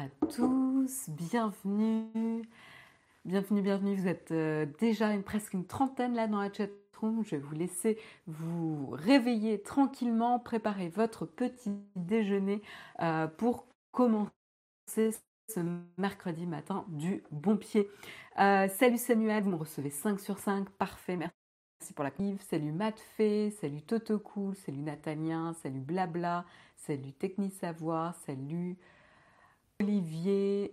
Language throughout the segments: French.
à tous, bienvenue, bienvenue, bienvenue. Vous êtes euh, déjà une, presque une trentaine là dans la chat room. Je vais vous laisser vous réveiller tranquillement, préparer votre petit déjeuner euh, pour commencer ce mercredi matin du bon pied. Euh, salut Samuel, vous me recevez 5 sur 5, parfait, merci. pour la clive. Salut Matfé, salut Toto Cool, salut Nathanien, salut Blabla, salut Techni Savoir, salut Olivier,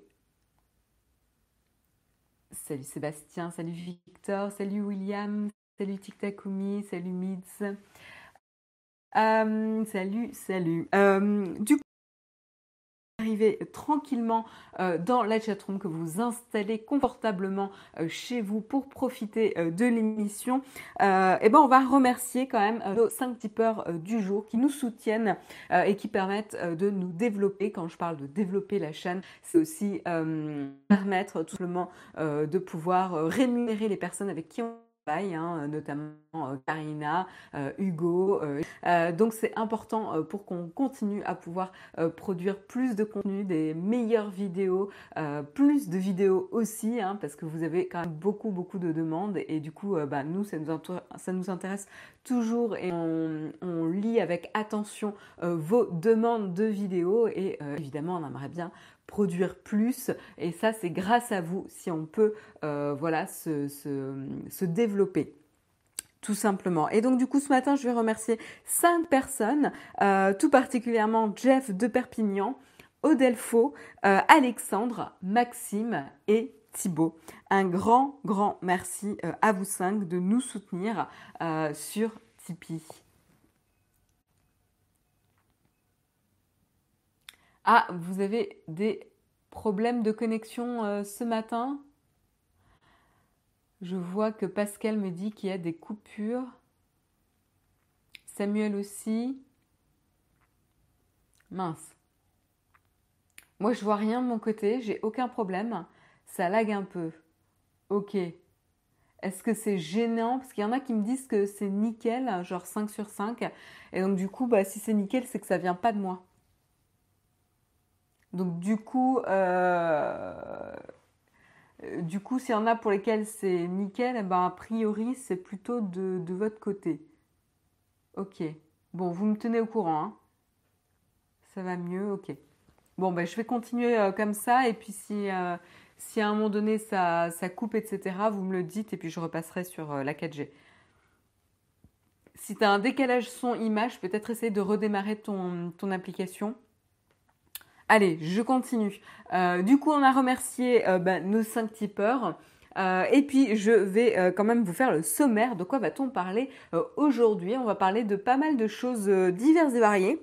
salut Sébastien, salut Victor, salut William, salut Tiktakumi, salut Mids. Euh, salut, salut. Euh, tranquillement euh, dans la chatroom, que vous installez confortablement euh, chez vous pour profiter euh, de l'émission, et ben on va remercier quand même nos cinq tipeurs du jour qui nous soutiennent et qui permettent de nous développer. Quand je parle de développer la chaîne, c'est aussi permettre tout simplement de pouvoir rémunérer les personnes avec qui on Hein, notamment euh, Karina, euh, Hugo. Euh, donc c'est important pour qu'on continue à pouvoir produire plus de contenu, des meilleures vidéos, plus de vidéos aussi, hein, parce que vous avez quand même beaucoup beaucoup de demandes et du coup bah, nous ça nous, ça nous intéresse toujours et on lit avec attention vos demandes de vidéos et évidemment on aimerait bien produire plus. Et ça, c'est grâce à vous si on peut euh, voilà, se, se, développer tout simplement. Et donc du coup ce matin je vais remercier cinq personnes, euh, tout particulièrement Jeff de Perpignan, Odelfo, euh, Alexandre, Maxime et Thibaut. Un grand grand merci à vous cinq de nous soutenir sur Tipeee. Ah, vous avez des problèmes de connexion euh, ce matin? Je vois que Pascal me dit qu'il y a des coupures. Samuel aussi. Mince. Moi, je vois rien de mon côté, j'ai aucun problème. Ça lag un peu. Ok. Est-ce que c'est gênant? Parce qu'il y en a qui me disent que c'est nickel, genre 5 sur 5. Et donc, du coup, bah, si c'est nickel, c'est que ça vient pas de moi. Donc du coup, euh, du coup, s'il y en a pour lesquels c'est nickel, eh ben, a priori, c'est plutôt de, votre côté. Ok. Bon, vous me tenez au courant. Hein. Ça va mieux, ok. Bon, ben, je vais continuer euh, comme ça. Et puis si, euh, si à un moment donné ça, ça, coupe, etc., vous me le dites et puis je repasserai sur la 4G. Si tu as un décalage son-image, peut-être essayer de redémarrer ton, ton application. Allez, je continue. Euh, du coup, on a remercié euh, bah, nos cinq tipeurs. Euh, et puis, je vais quand même vous faire le sommaire. De quoi va-t-on parler aujourd'hui? On va parler de pas mal de choses diverses et variées.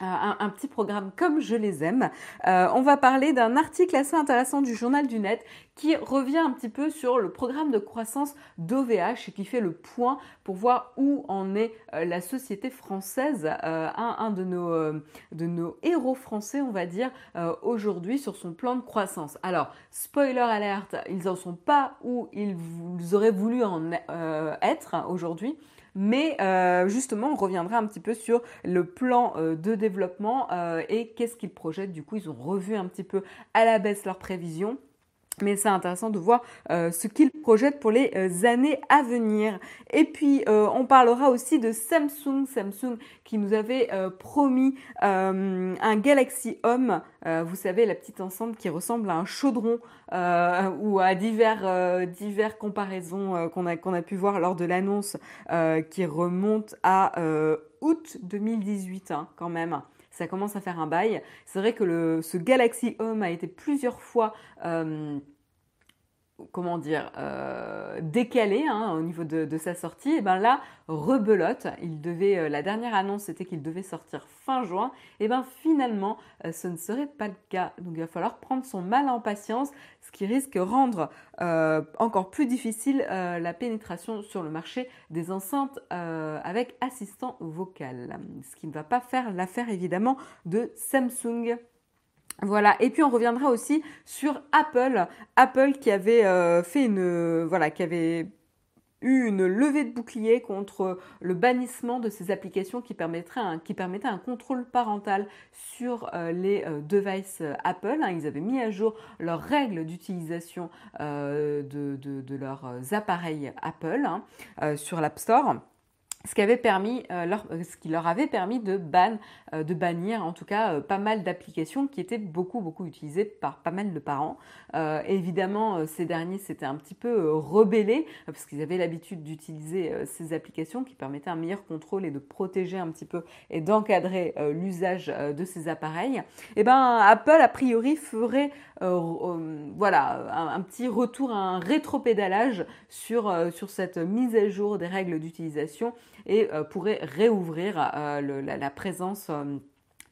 Un, petit programme comme je les aime. on va parler d'un article assez intéressant du journal du net qui revient un petit peu sur le programme de croissance d'OVH et qui fait le point pour voir où en est euh, la société française, euh, un, de, nos, euh, de nos héros français, on va dire, aujourd'hui sur son plan de croissance. Alors, spoiler alerte, ils n'en sont pas où ils, auraient voulu en être aujourd'hui. Mais justement, on reviendra un petit peu sur le plan de développement et qu'est-ce qu'ils projettent. Du coup, ils ont revu un petit peu à la baisse leurs prévisions. Mais c'est intéressant de voir euh, ce qu'ils projettent pour les euh, années à venir. Et puis, euh, on parlera aussi de Samsung. Samsung qui nous avait promis un Galaxy Home. vous savez, la petite ensemble qui ressemble à un chaudron ou à divers, divers comparaisons qu'on a, qu'on a pu voir lors de l'annonce qui remonte à août 2018 hein, quand même ça commence à faire un bail. C'est vrai que le, ce Galaxy Home a été plusieurs fois euh, comment dire, euh, décalé hein, au niveau de, sa sortie, et ben là, rebelote. Euh, la dernière annonce c'était qu'il devait sortir fin juin, et ben finalement, euh, ce ne serait pas le cas. Donc il va falloir prendre son mal en patience, ce qui risque de rendre encore plus difficile la pénétration sur le marché des enceintes avec assistant vocal, ce qui ne va pas faire l'affaire évidemment de Samsung. Voilà, et puis on reviendra aussi sur Apple, Apple qui avait euh, fait une, voilà, qui avait eu une levée de bouclier contre le bannissement de ces applications qui permettraient un, qui permettaient un contrôle parental sur les devices Apple. Hein. Ils avaient mis à jour leurs règles d'utilisation de, leurs appareils Apple hein, sur l'App Store ce qui, avait permis, euh, leur, euh, ce qui leur avait permis de, ban, euh, de bannir en tout cas pas mal d'applications qui étaient beaucoup beaucoup utilisées par pas mal de parents. évidemment, ces derniers s'étaient un petit peu rebellés parce qu'ils avaient l'habitude d'utiliser ces applications qui permettaient un meilleur contrôle et de protéger un petit peu et d'encadrer l'usage de ces appareils. Et eh ben Apple a priori ferait voilà un, petit retour, un rétropédalage sur sur cette mise à jour des règles d'utilisation et euh, pourrait réouvrir euh, la, présence euh,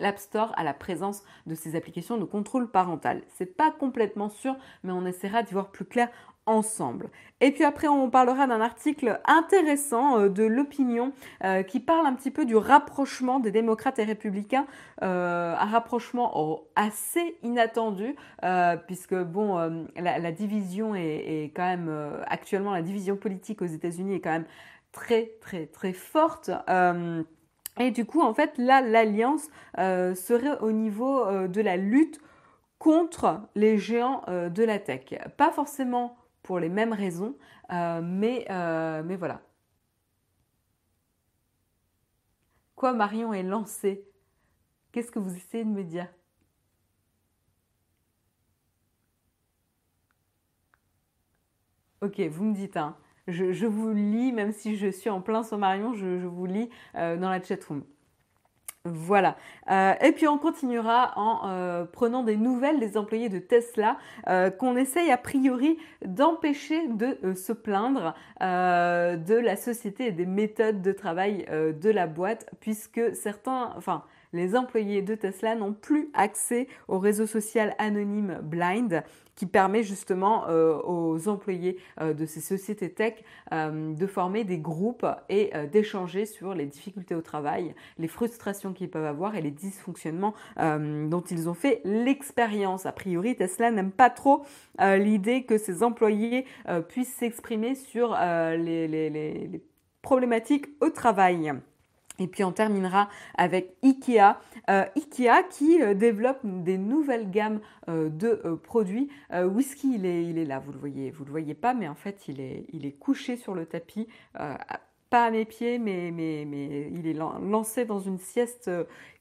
l'App Store à la présence de ces applications de contrôle parental. C'est pas complètement sûr, mais on essaiera d'y voir plus clair ensemble. Et puis après, on parlera d'un article intéressant de l'opinion qui parle un petit peu du rapprochement des démocrates et républicains, un rapprochement assez inattendu, puisque bon, la, division est, est quand même actuellement la division politique aux États-Unis est quand même très très très forte. Euh, et du coup, en fait, là, l'alliance euh, serait au niveau euh, de la lutte contre les géants de la tech. Pas forcément pour les mêmes raisons, mais, mais voilà. Quoi, Marion est lancée? Qu'est-ce que vous essayez de me dire? Ok, vous me dites, hein je, vous lis, même si je suis en plein sommarion, je, vous lis euh, dans la chatroom. Voilà. Euh, et puis on continuera en euh, prenant des nouvelles des employés de Tesla qu'on essaye a priori d'empêcher de se plaindre de la société et des méthodes de travail de la boîte puisque certains, enfin les employés de Tesla n'ont plus accès au réseau social anonyme Blind qui permet justement euh, aux employés euh, de ces sociétés tech euh, de former des groupes et d'échanger sur les difficultés au travail, les frustrations qu'ils peuvent avoir et les dysfonctionnements dont ils ont fait l'expérience. A priori, Tesla n'aime pas trop l'idée que ses employés puissent s'exprimer sur les problématiques au travail. Et puis on terminera avec Ikea. Euh, Ikea qui euh, développe des nouvelles gammes euh, de produits. whisky, il est, il est là, vous le voyez, vous le voyez pas, mais en fait il est, il est couché sur le tapis, pas à mes pieds, mais, mais, mais il est lancé dans une sieste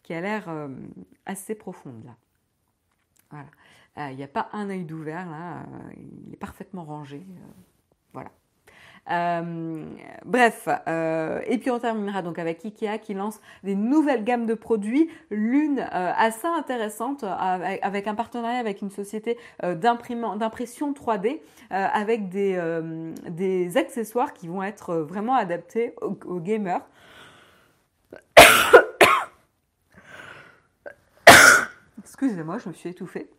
qui a l'air assez profonde là. Voilà. Il n'y a pas un œil d'ouvert là, il est parfaitement rangé. voilà. Euh, bref, euh, et puis on terminera donc avec Ikea qui lance des nouvelles gammes de produits, l'une euh, assez intéressante avec, un partenariat avec une société d'impression 3D avec des, des, accessoires qui vont être vraiment adaptés aux gamers. Excusez-moi, je me suis étouffée.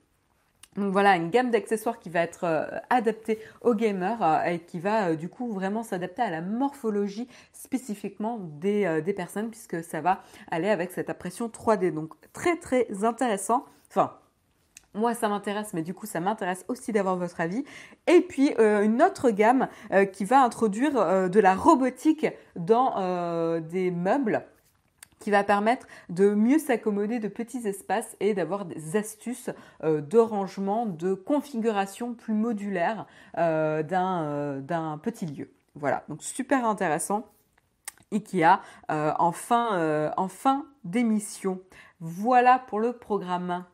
Donc voilà, une gamme d'accessoires qui va être euh, adaptée aux gamers euh, et qui va euh, du coup vraiment s'adapter à la morphologie spécifiquement des, des, personnes puisque ça va aller avec cette impression 3D. Donc très très intéressant. Enfin, moi, ça m'intéresse, mais du coup, ça m'intéresse aussi d'avoir votre avis. Et puis, une autre gamme qui va introduire de la robotique dans des meubles qui va permettre de mieux s'accommoder de petits espaces et d'avoir des astuces euh, de rangement, de configuration plus modulaire euh, euh, d'un petit lieu. Voilà, donc super intéressant. IKEA en fin, en fin d'émission. Voilà pour le programme.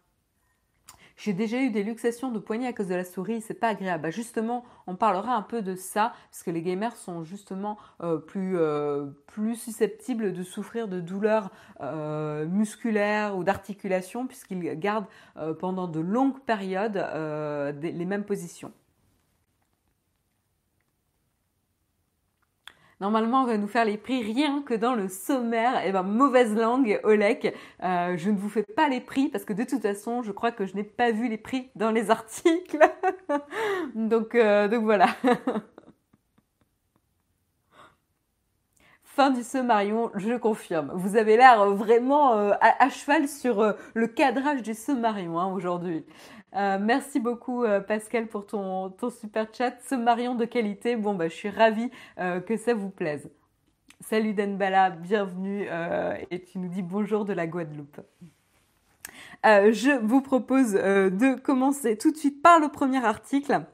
J'ai déjà eu des luxations de poignets à cause de la souris, c'est pas agréable. Bah, justement, on parlera un peu de ça, parce que les gamers sont justement euh, plus, euh, plus susceptibles de souffrir de douleurs euh, musculaires ou d'articulation, puisqu'ils gardent pendant de longues périodes les mêmes positions. Normalement, on va nous faire les prix rien que dans le sommaire. Et eh ben, mauvaise langue, Olek. Euh, je ne vous fais pas les prix parce que de toute façon, je crois que je n'ai pas vu les prix dans les articles. donc, euh, donc voilà. fin du Sommarion, je confirme. Vous avez l'air vraiment à, cheval sur le cadrage du Sommarion hein, aujourd'hui. merci beaucoup Pascal pour ton, super chat. Sommarion de qualité. Bon, bah, je suis ravie que ça vous plaise. Salut Denbala, bienvenue et tu nous dis bonjour de la Guadeloupe. Euh, je vous propose euh, de commencer tout de suite par le premier article.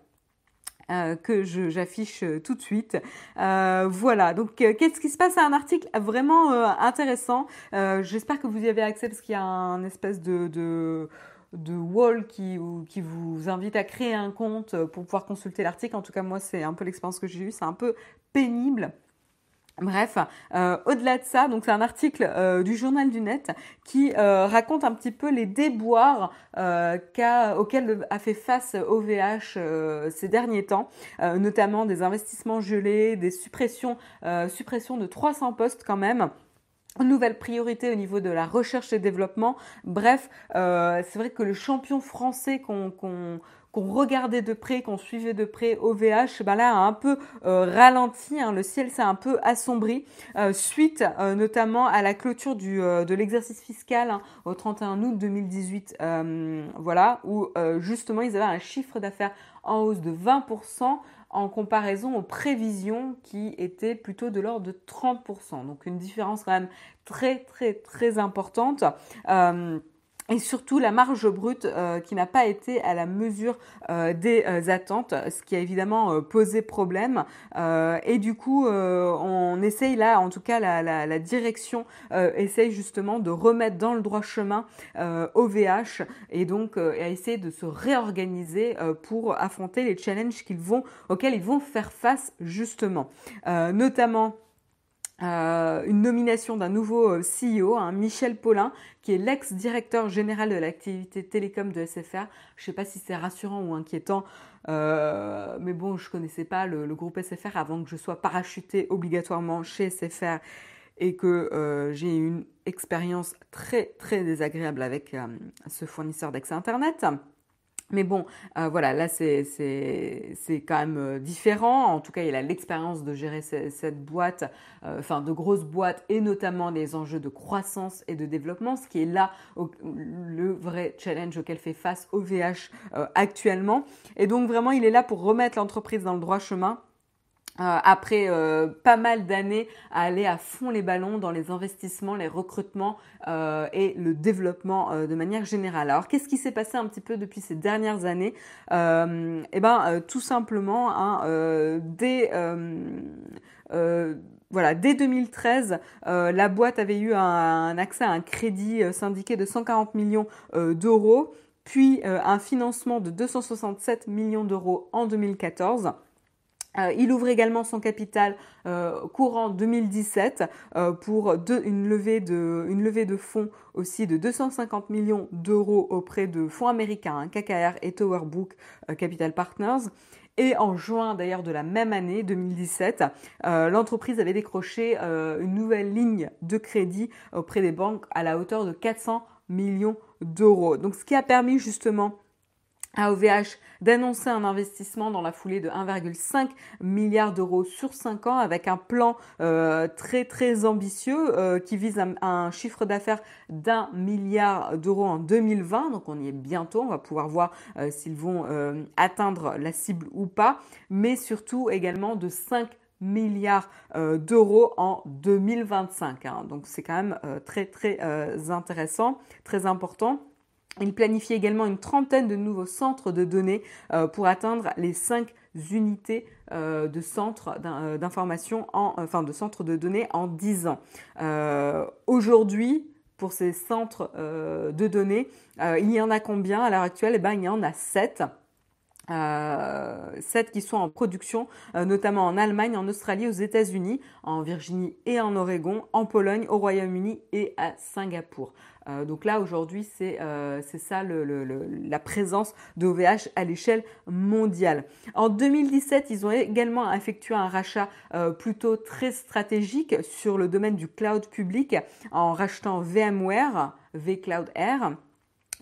Euh, que j'affiche tout de suite. voilà, donc qu'est-ce qui se passe? À un article vraiment intéressant. J'espère que vous y avez accès parce qu'il y a un espèce de, de, de wall qui, qui vous invite à créer un compte pour pouvoir consulter l'article. En tout cas, moi, c'est un peu l'expérience que j'ai eue. C'est un peu pénible. Bref, euh, au-delà de ça, donc c'est un article euh, du journal du net qui euh, raconte un petit peu les déboires auxquels a fait face OVH ces derniers temps, notamment des investissements gelés, des suppressions, suppressions de 300 postes quand même nouvelle priorité au niveau de la recherche et développement. Bref, c'est vrai que le champion français qu'on qu'on regardait de près, qu'on suivait de près OVH, ben là a un peu euh, ralenti, hein, le ciel s'est un peu assombri, euh, suite euh, notamment à la clôture du, de l'exercice fiscal hein, au 31 août 2018, voilà, où justement ils avaient un chiffre d'affaires en hausse de 20% en comparaison aux prévisions qui étaient plutôt de l'ordre de 30%. Donc une différence quand même très très très importante et surtout la marge brute euh, qui n'a pas été à la mesure euh, des euh, attentes, ce qui a évidemment posé problème. et du coup, on essaye là, en tout cas la, la, la direction essaye justement de remettre dans le droit chemin OVH et donc à essayer de se réorganiser pour affronter les challenges qu'ils vont, auxquels ils vont faire face justement. notamment euh, une nomination d'un nouveau euh, CEO, hein, Michel Paulin, qui est l'ex-directeur général de l'activité télécom de SFR. Je ne sais pas si c'est rassurant ou inquiétant, euh, mais bon, je ne connaissais pas le, groupe SFR avant que je sois parachuté obligatoirement chez SFR et que j'ai une expérience très très désagréable avec ce fournisseur d'accès Internet. Mais bon, euh, voilà, là c'est quand même euh, différent. En tout cas, il a l'expérience de gérer cette, boîte, euh, enfin de grosses boîtes et notamment des enjeux de croissance et de développement, ce qui est là le vrai challenge auquel fait face OVH actuellement. Et donc vraiment, il est là pour remettre l'entreprise dans le droit chemin euh, après euh, pas mal d'années à aller à fond les ballons dans les investissements, les recrutements euh, et le développement de manière générale. Alors qu'est-ce qui s'est passé un petit peu depuis ces dernières années? Eh ben tout simplement, hein, dès voilà, dès 2013, la boîte avait eu un, accès à un crédit syndiqué de 140 millions d'euros, puis un financement de 267 millions d'euros en 2014. Euh, il ouvre également son capital euh, courant 2017 euh, pour une, levée de, fonds aussi de 250 millions d'euros auprès de fonds américains, hein, KKR et Towerbook Capital Partners. Et en juin d'ailleurs de la même année, 2017, l'entreprise avait décroché une nouvelle ligne de crédit auprès des banques à la hauteur de 400 millions d'euros. Donc ce qui a permis justement à OVH d'annoncer un investissement dans la foulée de 1,5 milliard d'euros sur 5 ans avec un plan euh, très très ambitieux euh, qui vise un, chiffre d'affaires d'un milliard d'euros en 2020. Donc on y est bientôt, on va pouvoir voir euh, s'ils vont atteindre la cible ou pas, mais surtout également de 5 milliards d'euros en 2025. Hein. Donc c'est quand même très très intéressant, très important. Il planifie également une trentaine de nouveaux centres de données euh, pour atteindre les cinq unités euh, de centres euh, d'information, enfin de centres de données en 10 ans. Aujourd'hui, pour ces centres de données, il y en a combien? À l'heure actuelle eh ben, Il y en a 7. 7 qui sont en production, notamment en Allemagne, en Australie, aux États-Unis, en Virginie et en Oregon, en Pologne, au Royaume-Uni et à Singapour. Euh, donc là, aujourd'hui, c'est euh, ça la présence d'OVH à l'échelle mondiale. En 2017, ils ont également effectué un rachat euh, plutôt très stratégique sur le domaine du cloud public en rachetant VMware, vCloud Air.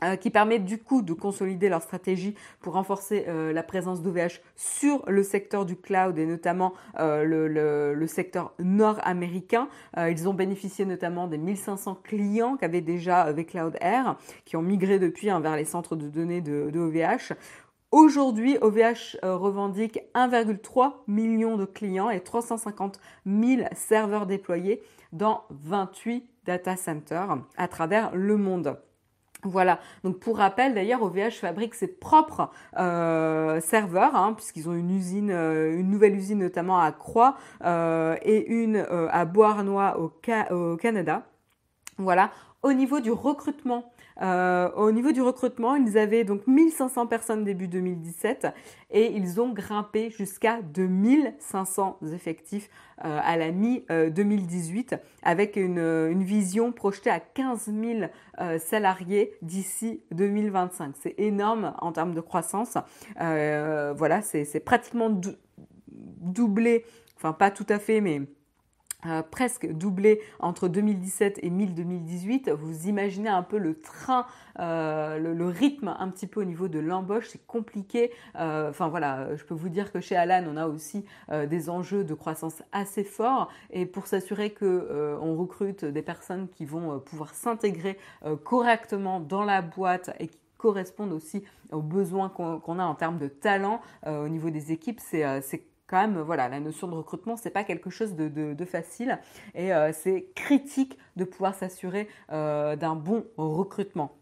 Euh, qui permet du coup de consolider leur stratégie pour renforcer euh, la présence d'OVH sur le secteur du cloud et notamment euh, le, secteur nord-américain. ils ont bénéficié notamment des 1500 clients qu'avaient déjà avec Air, qui ont migré depuis hein, vers les centres de données de, de OVH. Aujourd'hui, OVH revendique 1,3 million de clients et 350 000 serveurs déployés dans 28 data centers à travers le monde. Voilà, donc pour rappel, d'ailleurs, OVH fabrique ses propres euh, serveurs, hein, puisqu'ils ont une usine, euh, une nouvelle usine notamment à Croix euh, et une à Beauharnois au, au Canada. Voilà, au niveau du recrutement, euh, au niveau du recrutement, ils avaient donc 1500 personnes début 2017 et ils ont grimpé jusqu'à 2500 effectifs euh, à la mi-2018 avec une, vision projetée à 15 000 euh, salariés d'ici 2025. C'est énorme en termes de croissance. voilà, c'est pratiquement doublé, enfin pas tout à fait, mais euh, presque doublé entre 2017 et 2018. Vous imaginez un peu le train, euh, le, rythme un petit peu au niveau de l'embauche, c'est compliqué. Euh, enfin voilà, je peux vous dire que chez Alan, on a aussi des enjeux de croissance assez forts et pour s'assurer que on recrute des personnes qui vont pouvoir s'intégrer correctement dans la boîte et qui correspondent aussi aux besoins qu'on a en termes de talent au niveau des équipes, c'est quand même, voilà, la notion de recrutement, c'est pas quelque chose de, facile. Et euh, c'est critique de pouvoir s'assurer euh, d'un bon recrutement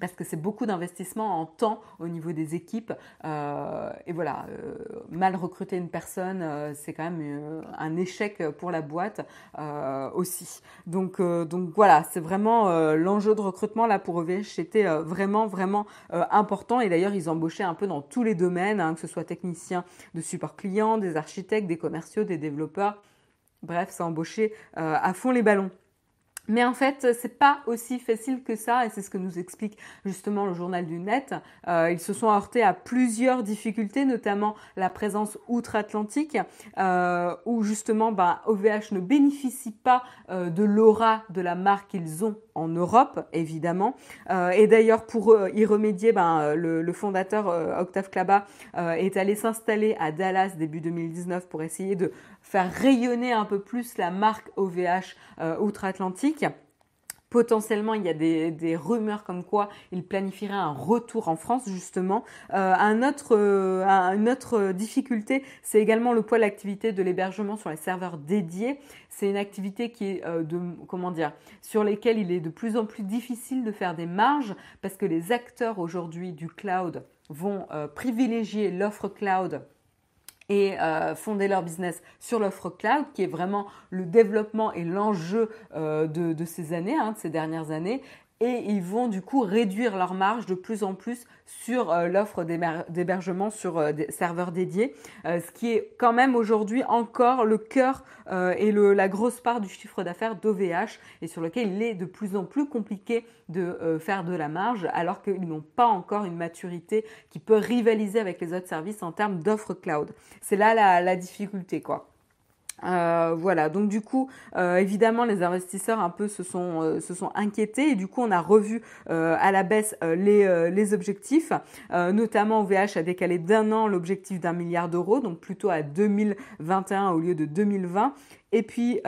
parce que c'est beaucoup d'investissement en temps au niveau des équipes. Euh, et voilà, euh, mal recruter une personne, euh, c'est quand même un échec pour la boîte aussi. Donc, donc voilà, c'est vraiment l'enjeu de recrutement là pour OVH, était vraiment, vraiment important. Et d'ailleurs, ils embauchaient un peu dans tous les domaines, hein, que ce soit techniciens de support client, des architectes, des commerciaux, des développeurs. Bref, ça embauchait à fond les ballons. Mais en fait, c'est pas aussi facile que ça, et c'est ce que nous explique justement le journal du net. Euh, ils se sont heurtés à plusieurs difficultés, notamment la présence outre-Atlantique, euh, où justement bah, OVH ne bénéficie pas euh, de l'aura de la marque qu'ils ont en Europe, évidemment. Euh, et d'ailleurs, pour y remédier, ben, le, le fondateur Octave Klaba est allé s'installer à Dallas début 2019 pour essayer de faire rayonner un peu plus la marque OVH euh, outre-Atlantique. Potentiellement, il y a des, rumeurs comme quoi il planifierait un retour en France, justement. Euh, euh, une autre difficulté, c'est également le poids de l'activité de l'hébergement sur les serveurs dédiés. C'est une activité qui est comment dire, sur lesquelles il est de plus en plus difficile de faire des marges parce que les acteurs aujourd'hui du cloud vont privilégier l'offre cloud et euh, fonder leur business sur l'offre cloud, qui est vraiment le développement et l'enjeu euh, de, ces années, hein, de ces dernières années et ils vont du coup réduire leur marge de plus en plus sur euh, l'offre d'hébergement sur euh, des serveurs dédiés, euh, ce qui est quand même aujourd'hui encore le cœur et la grosse part du chiffre d'affaires d'OVH et sur lequel il est de plus en plus compliqué de faire de la marge alors qu'ils n'ont pas encore une maturité qui peut rivaliser avec les autres services en termes d'offre cloud. C'est là la difficulté quoi. Euh, voilà, donc du coup, euh, évidemment, les investisseurs un peu se sont, euh, se sont inquiétés et du coup, on a revu à la baisse les, objectifs. notamment, OVH a décalé d'un an l'objectif d'un milliard d'euros, donc plutôt à 2021 au lieu de 2020. Et puis,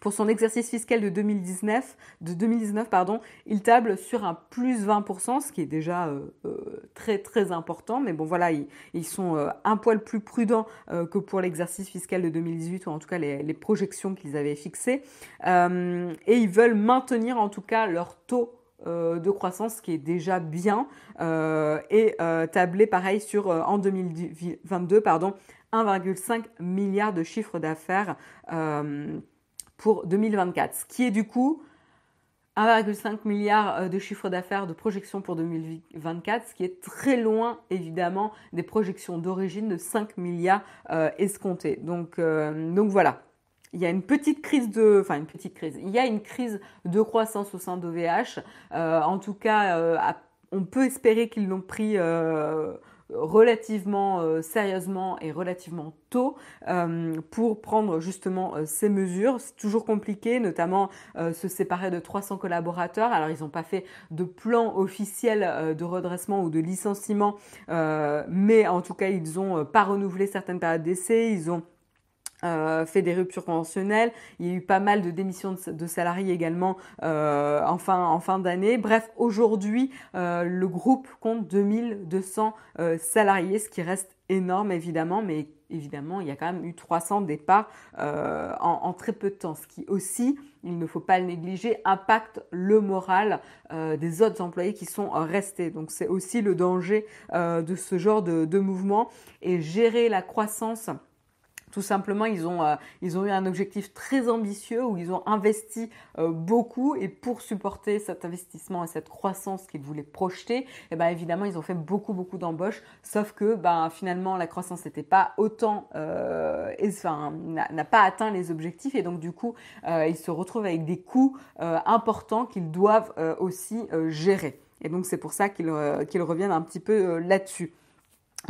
pour son exercice fiscal de 2019, de 2019 pardon, il table sur un plus 20%, ce qui est déjà euh, euh, très très important. Mais bon voilà, ils, sont euh, un poil plus prudents que pour l'exercice fiscal de 2018 ou en tout cas les, projections qu'ils avaient fixées. et ils veulent maintenir en tout cas leur taux de croissance qui est déjà bien et tabler pareil sur en 2022 pardon 1,5 milliard de chiffre d'affaires pour 2024, ce qui est du coup 1,5 milliard euh, de chiffre d'affaires de projection pour 2024, ce qui est très loin évidemment des projections d'origine de 5 milliards euh, escomptés. Donc, euh, donc voilà, il y a une petite crise de, enfin une petite crise, il y a une crise de croissance au sein d'OVH. en tout cas, on peut espérer qu'ils l'ont pris relativement euh, sérieusement et relativement tôt euh, pour prendre justement ces mesures. C'est toujours compliqué, notamment se séparer de 300 collaborateurs. Alors ils n'ont pas fait de plan officiel de redressement ou de licenciement, mais en tout cas ils n'ont pas renouvelé certaines périodes d'essai, ils ont euh, fait des ruptures conventionnelles. Il y a eu pas mal de démissions de, salariés également euh, en fin, en fin d'année. Bref, aujourd'hui, euh, le groupe compte 2200 euh, salariés, ce qui reste énorme évidemment, mais évidemment, il y a quand même eu 300 départs euh, en, en, très peu de temps, ce qui aussi, il ne faut pas le négliger, impacte le moral euh, des autres employés qui sont restés. Donc c'est aussi le danger de ce genre de, de mouvement et gérer la croissance tout simplement, ils ont, euh, ils ont eu un objectif très ambitieux où ils ont investi euh, beaucoup et pour supporter cet investissement et cette croissance qu'ils voulaient projeter, et eh ben évidemment, ils ont fait beaucoup, beaucoup d'embauches. Sauf que ben, finalement, la croissance n'était pas autant, euh, enfin, n'a pas atteint les objectifs et donc du coup, ils se retrouvent avec des coûts importants qu'ils doivent aussi gérer. Et donc c'est pour ça qu'ils reviennent un petit peu là-dessus.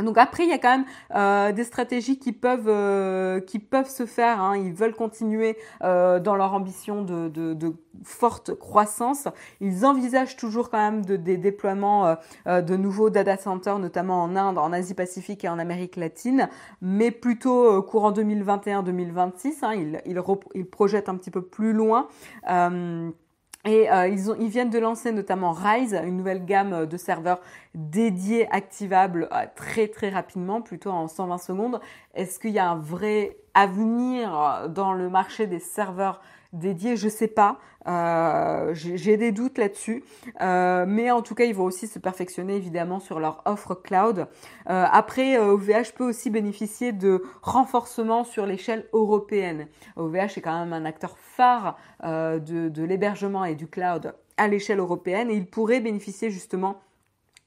Donc après, il y a quand même euh, des stratégies qui peuvent euh, qui peuvent se faire. Hein. Ils veulent continuer euh, dans leur ambition de, de, de, forte croissance. Ils envisagent toujours quand même de, des déploiements de nouveaux data centers, notamment en Inde, en Asie-Pacifique et en Amérique latine, mais plutôt courant 2021-2026. Hein. Ils, ils, ils, projettent un petit peu plus loin. Et euh, ils, ont, ils, viennent de lancer notamment Rise, une nouvelle gamme de serveurs dédiés, activables euh, très très rapidement, plutôt en 120 secondes. Est-ce qu'il y a un vrai avenir dans le marché des serveurs dédiés Je sais pas. Euh, j'ai des doutes là-dessus, euh, mais en tout cas, ils vont aussi se perfectionner évidemment sur leur offre cloud. Euh, après, OVH peut aussi bénéficier de renforcement sur l'échelle européenne. OVH est quand même un acteur phare de l'hébergement et du cloud à l'échelle européenne et il pourrait bénéficier justement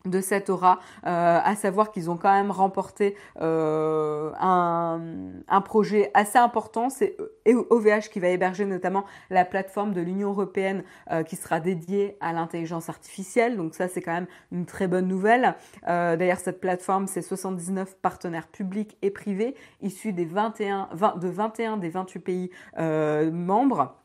de cette aura, euh, à savoir qu'ils ont quand même remporté euh, un, un, projet assez important, c'est OVH qui va héberger notamment la plateforme de l'Union européenne euh, qui sera dédiée à l'intelligence artificielle, donc ça c'est quand même une très bonne nouvelle. D'ailleurs cette plateforme c'est 79 partenaires publics et privés issus des 21, 20, de 21 des 28 pays membres.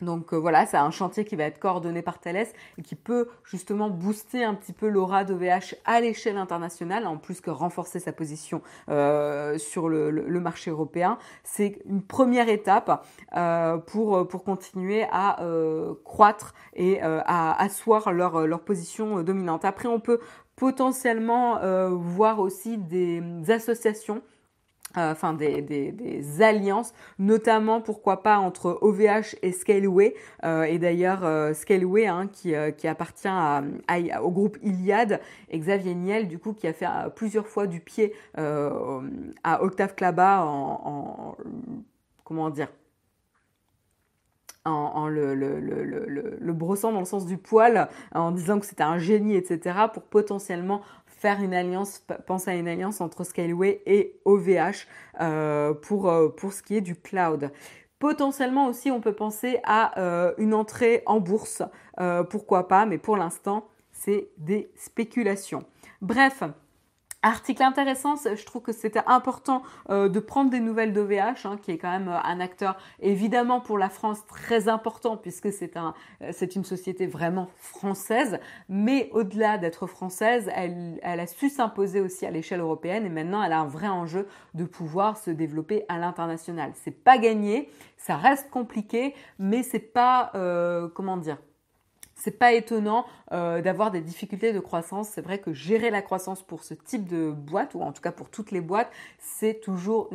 Donc euh, voilà, c'est un chantier qui va être coordonné par Thales et qui peut justement booster un petit peu l'aura d'OVH à l'échelle internationale, en plus que renforcer sa position euh, sur le, marché européen. C'est une première étape euh, pour, pour continuer à croître et à asseoir leur, leur position dominante. Après, on peut potentiellement voir aussi des associations euh, enfin des, alliances, notamment pourquoi pas entre OVH et Scaleway. Euh, et d'ailleurs euh, Scaleway hein, qui, appartient au groupe Iliad, et Xavier Niel du coup qui a fait plusieurs fois du pied à Octave Klaba en, en comment dire en, le, brossant dans le sens du poil, en disant que c'était un génie, etc., pour potentiellement faire une alliance, penser à une alliance entre Scaleway et OVH euh, pour, euh, pour ce qui est du cloud. Potentiellement aussi, on peut penser à euh, une entrée en bourse, pourquoi pas, mais pour l'instant, c'est des spéculations. Bref, Article intéressant, je trouve que c'était important euh, de prendre des nouvelles d'OVH, hein, qui est quand même euh, un acteur évidemment pour la France très important puisque c'est un, euh, c'est une société vraiment française, mais au-delà d'être française, elle, elle a su s'imposer aussi à l'échelle européenne et maintenant elle a un vrai enjeu de pouvoir se développer à l'international. C'est pas gagné, ça reste compliqué, mais c'est pas euh, comment dire c'est pas étonnant euh, d'avoir des difficultés de croissance. C'est vrai que gérer la croissance pour ce type de boîte, ou en tout cas pour toutes les boîtes, c'est toujours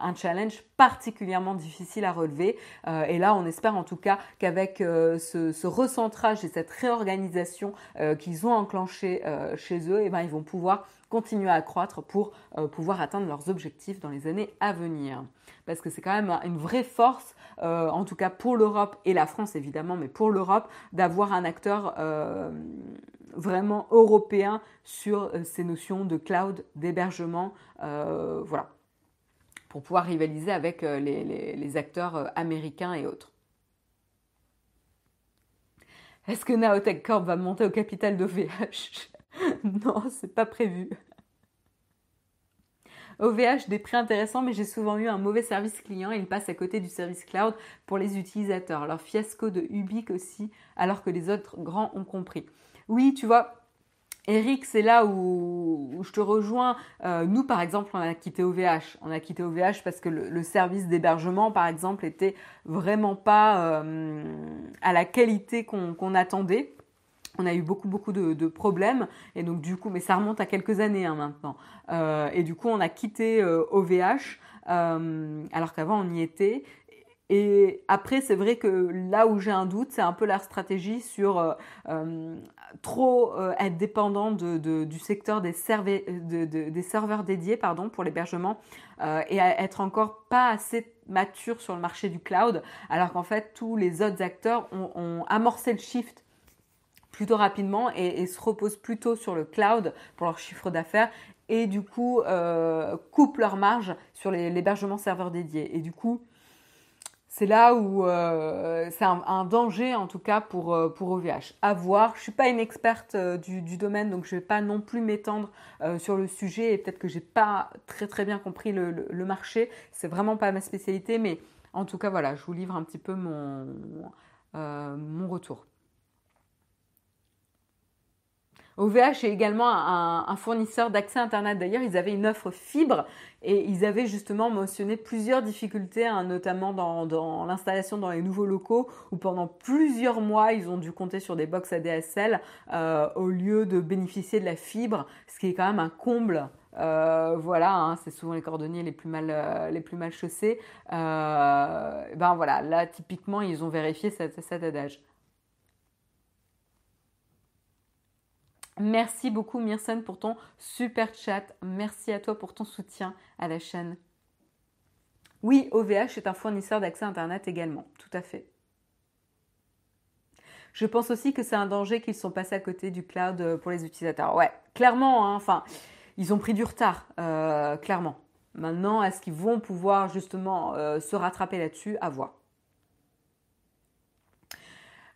un challenge particulièrement difficile à relever. Euh, et là, on espère en tout cas qu'avec euh, ce, ce, recentrage et cette réorganisation qu'ils ont enclenché chez eux, eh ben, ils vont pouvoir continuer à croître pour euh, pouvoir atteindre leurs objectifs dans les années à venir. Parce que c'est quand même une vraie force, euh, en tout cas pour l'Europe et la France évidemment, mais pour l'Europe, d'avoir un acteur euh, vraiment européen sur ces notions de cloud, d'hébergement, voilà, pour pouvoir rivaliser avec les, les, les acteurs américains et autres. Est-ce que Naotech Corp va monter au capital d'OVH Non, c'est pas prévu. OVH, des prix intéressants, mais j'ai souvent eu un mauvais service client. Il passe à côté du service cloud pour les utilisateurs. Leur fiasco de Ubique aussi, alors que les autres grands ont compris. Oui, tu vois, Eric, c'est là où, je te rejoins. Euh, nous, par exemple, on a quitté OVH. On a quitté OVH parce que le, service d'hébergement, par exemple, était vraiment pas euh, à la qualité qu'on attendait. On a eu beaucoup beaucoup de, problèmes et donc du coup, mais ça remonte à quelques années hein, maintenant. Euh, et du coup, on a quitté OVH alors qu'avant on y était et après, c'est vrai que là où j'ai un doute, c'est un peu la stratégie sur euh, euh, trop euh, être dépendant de, du secteur des, des, serveurs dédiés pardon, pour l'hébergement et être encore pas assez mature sur le marché du cloud, alors qu'en fait, tous les autres acteurs ont, amorcé le shift plutôt rapidement et, se reposent plutôt sur le cloud pour leur chiffre d'affaires et du coup coupent leur marge sur l'hébergement serveur dédié. Et du coup, c'est là où euh, c'est un, danger en tout cas pour, euh, pour OVH. À voir. Je suis pas une experte euh, du, domaine, donc je vais pas non plus m'étendre sur le sujet et peut-être que j'ai pas très très bien compris le, le, le marché. C'est vraiment pas ma spécialité, mais en tout cas voilà, je vous livre un petit peu mon, mon retour. OVH est également un, fournisseur d'accès Internet. D'ailleurs, ils avaient une offre fibre et ils avaient justement mentionné plusieurs difficultés, hein, notamment dans, l'installation dans les nouveaux locaux, où pendant plusieurs mois, ils ont dû compter sur des box ADSL euh, au lieu de bénéficier de la fibre, ce qui est quand même un comble euh, voilà, hein, c'est souvent les cordonniers les plus mal, euh, les plus mal chaussés. ben voilà, là typiquement ils ont vérifié cet adage. Merci beaucoup Myrson pour ton super chat. Merci à toi pour ton soutien à la chaîne. Oui, OVH est un fournisseur d'accès Internet également, tout à fait. Je pense aussi que c'est un danger qu'ils sont passés à côté du cloud euh, pour les utilisateurs. Ouais, clairement, hein, enfin, ils ont pris du retard, euh, clairement. Maintenant, est-ce qu'ils vont pouvoir justement euh, se rattraper là-dessus? À voir.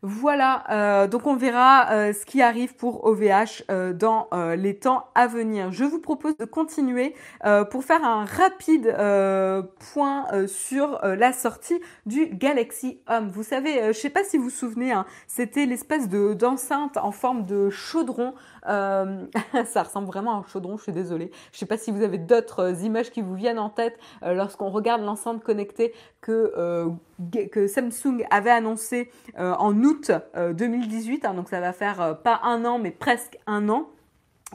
Voilà, euh, donc on verra euh, ce qui arrive pour OVH euh, dans les temps à venir. Je vous propose de continuer pour faire un rapide point sur la sortie du Galaxy Home. Vous savez, je ne sais pas si vous vous souvenez, hein, c'était l'espèce de d'enceinte en forme de chaudron euh, ça ressemble vraiment à un chaudron, je suis désolée. Je ne sais pas si vous avez d'autres euh, images qui vous viennent en tête euh, lorsqu'on regarde l'enceinte connectée que, Samsung avait annoncé en août 2018. Hein, donc ça va faire pas un an, mais presque un an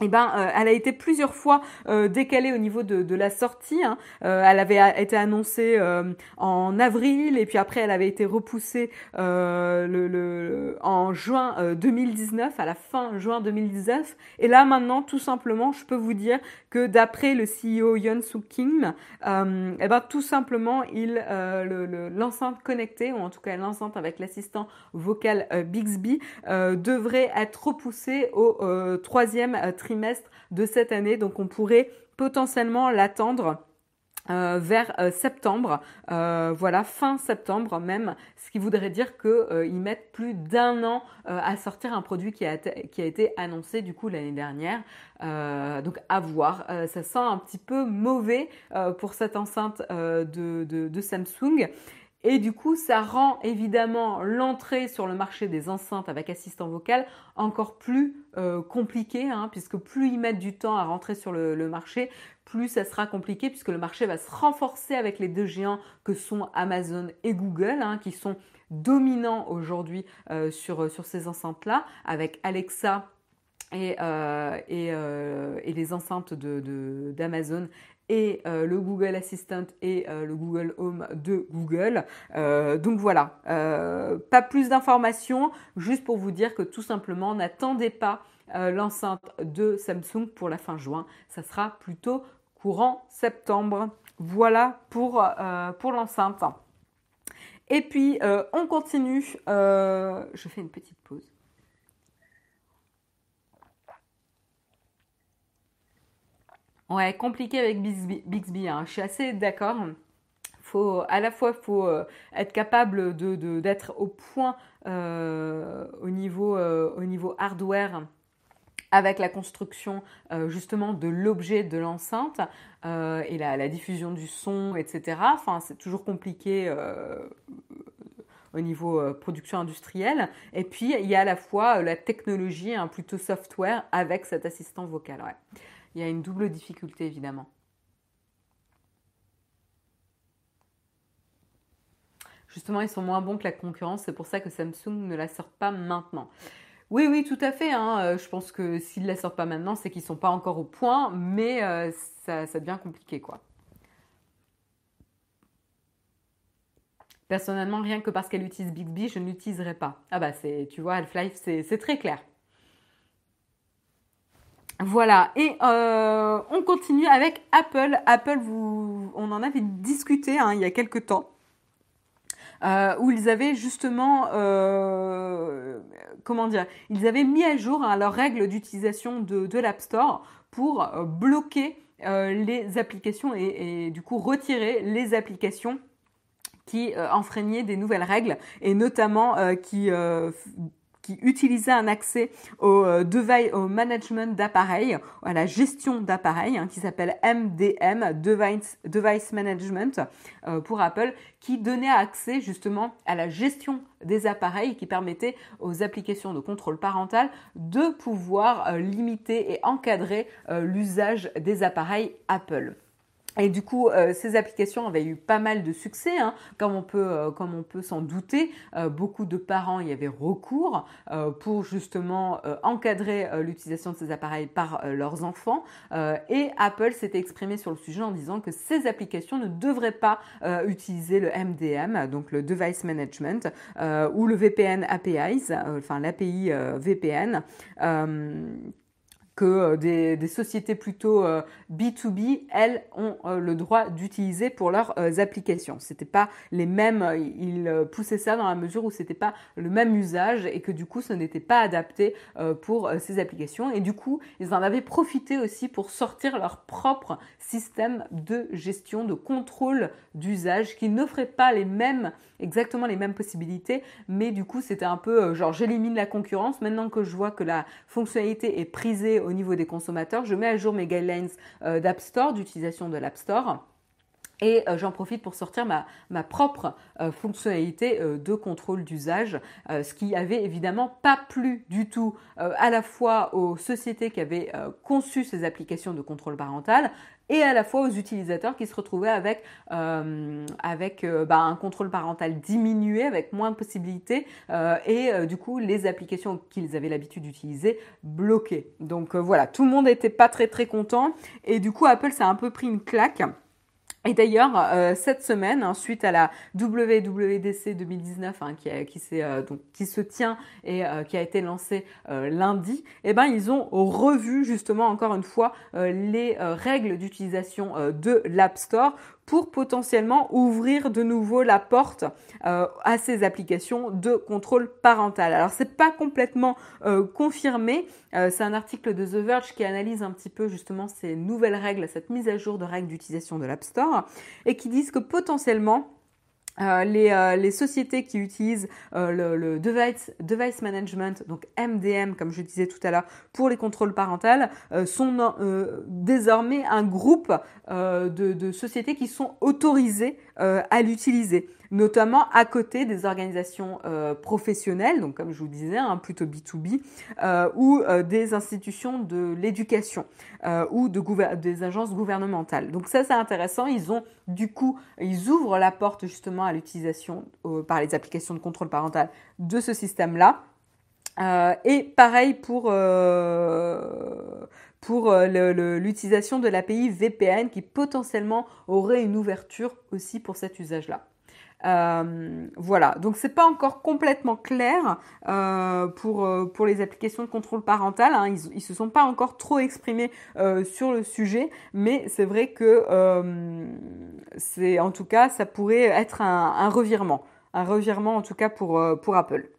eh ben, euh, elle a été plusieurs fois euh, décalée au niveau de, la sortie. Hein. Euh, elle avait été annoncée en avril et puis après elle avait été repoussée le, en juin 2019, à la fin juin 2019. Et là maintenant, tout simplement, je peux vous dire que d'après le CEO Yoon Suk Kim, eh ben, tout simplement, il l'enceinte connectée ou en tout cas l'enceinte avec l'assistant vocal Bixby devrait être repoussée au troisième trimestre de cette année. Donc on pourrait potentiellement l'attendre euh, vers euh, septembre, euh, voilà fin septembre même, ce qui voudrait dire qu'ils mettent plus d'un an à sortir un produit qui a, été annoncé du coup l'année dernière. donc à voir, ça sent un petit peu mauvais pour cette enceinte de, Samsung. Et du coup, ça rend évidemment l'entrée sur le marché des enceintes avec assistant vocal encore plus euh, compliquée, hein, puisque plus ils mettent du temps à rentrer sur le, marché, plus ça sera compliqué, puisque le marché va se renforcer avec les deux géants que sont Amazon et Google, hein, qui sont dominants aujourd'hui euh, sur, ces enceintes-là, avec Alexa et, euh, les enceintes d'Amazon et euh, le Google Assistant et euh, le Google Home de Google. Euh, donc voilà, pas plus d'informations, juste pour vous dire que tout simplement, n'attendez pas l'enceinte de Samsung pour la fin juin, ça sera plutôt courant septembre. Voilà pour, pour l'enceinte. Et puis, on continue. je fais une petite pause. Ouais, compliqué avec Bixby. Hein. Je suis assez d'accord. Faut, à la fois, faut euh, être capable de, d'être au point euh, au, niveau, euh, au niveau hardware avec la construction justement de l'objet de l'enceinte et la, diffusion du son, etc. Enfin, c'est toujours compliqué au niveau production industrielle. Et puis, il y a à la fois la technologie, un plutôt software, avec cet assistant vocal. Il y a une double difficulté, évidemment. Justement, ils sont moins bons que la concurrence, c'est pour ça que Samsung ne la sort pas maintenant. Oui, oui, tout à fait. Hein. Euh, je pense que s'ils ne la sortent pas maintenant, c'est qu'ils ne sont pas encore au point, mais euh, ça, devient compliqué, quoi. Personnellement, rien que parce qu'elle utilise Bixby, je ne l'utiliserai pas. Ah bah, c'est, tu vois, Half-Life, c'est très clair. Voilà, et euh, on continue avec Apple. Apple, on en avait discuté hein, il y a quelques temps. Euh, où ils avaient justement, euh, comment dire, ils avaient mis à jour hein, leurs règles d'utilisation de, l'App Store pour bloquer les applications et, du coup retirer les applications qui enfreignaient des nouvelles règles et notamment qui qui utilisait un accès au, euh, device, management d'appareils, à la gestion d'appareils, hein, qui s'appelle MDM, Device, device Management euh, pour Apple, qui donnait accès justement à la gestion des appareils, qui permettait aux applications de contrôle parental de pouvoir euh, limiter et encadrer l'usage des appareils Apple. Et du coup, euh, ces applications avaient eu pas mal de succès, hein, comme on peut, euh, comme on peut s'en douter. Euh, beaucoup de parents y avaient recours pour justement encadrer l'utilisation de ces appareils par leurs enfants. et Apple s'était exprimé sur le sujet en disant que ces applications ne devraient pas utiliser le MDM, donc le Device Management, ou le VPN APIs, enfin l'API VPN que euh, des, sociétés plutôt B2B, euh, elles, ont euh, le droit d'utiliser pour leurs applications. C'était pas les mêmes, ils poussaient ça dans la mesure où c'était pas le même usage et que du coup, ce n'était pas adapté pour ces applications. Et du coup, ils en avaient profité aussi pour sortir leur propre système de gestion, de contrôle d'usage qui n'offrait pas les mêmes, exactement les mêmes possibilités, mais du coup, c'était un peu genre j'élimine la concurrence. Maintenant que je vois que la fonctionnalité est prisée au niveau des consommateurs, je mets à jour mes guidelines euh, d'App Store, d'utilisation de l'App Store. Et euh, j'en profite pour sortir ma, propre euh, fonctionnalité de contrôle d'usage, ce qui avait évidemment pas plu du tout à la fois aux sociétés qui avaient conçu ces applications de contrôle parental, et à la fois aux utilisateurs qui se retrouvaient avec, euh, avec euh, bah, un contrôle parental diminué, avec moins de possibilités, euh, et du coup les applications qu'ils avaient l'habitude d'utiliser bloquées. Donc voilà, tout le monde n'était pas très très content, et du coup Apple s'est un peu pris une claque. Et d'ailleurs, euh, cette semaine, hein, suite à la WWDC 2019 hein, euh, qui, se tient et euh, qui a été lancée lundi, eh ben, ils ont revu justement encore une fois les règles d'utilisation de l'App Store pour potentiellement ouvrir de nouveau la porte euh, à ces applications de contrôle parental. Alors c'est pas complètement euh, confirmé, euh, c'est un article de The Verge qui analyse un petit peu justement ces nouvelles règles, cette mise à jour de règles d'utilisation de l'App Store et qui disent que potentiellement euh, les, euh, les, sociétés qui utilisent euh, le, device, management, donc MDM, comme je disais tout à l'heure, pour les contrôles parentaux, sont désormais un groupe de, sociétés qui sont autorisées à l'utiliser notamment à côté des organisations euh, professionnelles, donc comme je vous disais, hein, plutôt B2B, euh, ou euh, des institutions de l'éducation ou de des agences gouvernementales. Donc ça c'est intéressant, ils ont du coup, ils ouvrent la porte justement à l'utilisation par les applications de contrôle parental de ce système-là. et pareil pour pour l'utilisation de l'API VPN qui potentiellement aurait une ouverture aussi pour cet usage-là. Euh, voilà, donc c'est pas encore complètement clair euh, pour, euh, pour les applications de contrôle parental. Hein. Ils, ils se sont pas encore trop exprimés sur le sujet, mais c'est vrai que c'est en tout cas ça pourrait être un, un, revirement, un revirement en tout cas pour, pour Apple.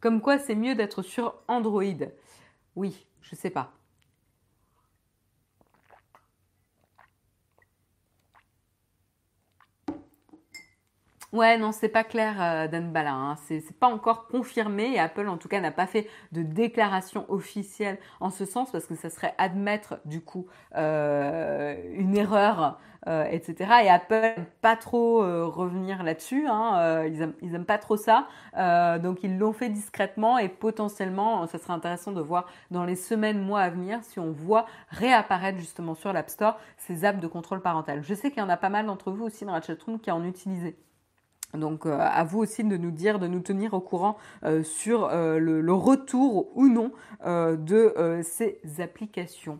Comme quoi c'est mieux d'être sur Android. Oui, je sais pas. Ouais, non, c'est pas clair, euh, Dan Bala. Hein. C'est pas encore confirmé et Apple, en tout cas, n'a pas fait de déclaration officielle en ce sens parce que ça serait admettre, du coup, euh, une erreur, euh, etc. Et Apple n'aime pas trop euh, revenir là-dessus. Hein. Ils, aiment, ils aiment pas trop ça. donc, ils l'ont fait discrètement et potentiellement, ça serait intéressant de voir dans les semaines, mois à venir si on voit réapparaître justement sur l'App Store ces apps de contrôle parental. Je sais qu'il y en a pas mal d'entre vous aussi dans la qui en utilisent. Donc euh, à vous aussi de nous dire, de nous tenir au courant euh, sur euh, le, retour ou non de ces applications.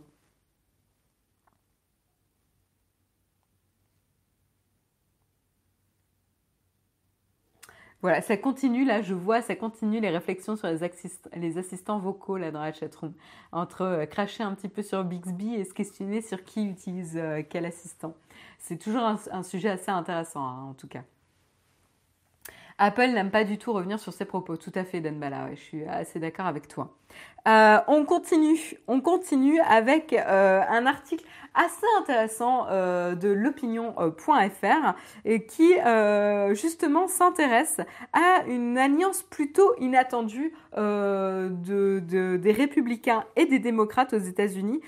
Voilà, ça continue, là je vois, ça continue les réflexions sur les, assistants vocaux là dans la chatroom. Entre cracher un petit peu sur Bixby et se questionner sur qui utilise quel assistant. C'est toujours un, sujet assez intéressant hein, en tout cas. Apple n'aime pas du tout revenir sur ses propos. Tout à fait, Dan Bala. je suis assez d'accord avec toi. Euh, on continue. On continue avec euh, un article assez intéressant euh, de l'opinion.fr et qui justement s'intéresse à une alliance plutôt inattendue des républicains et des démocrates aux États-Unis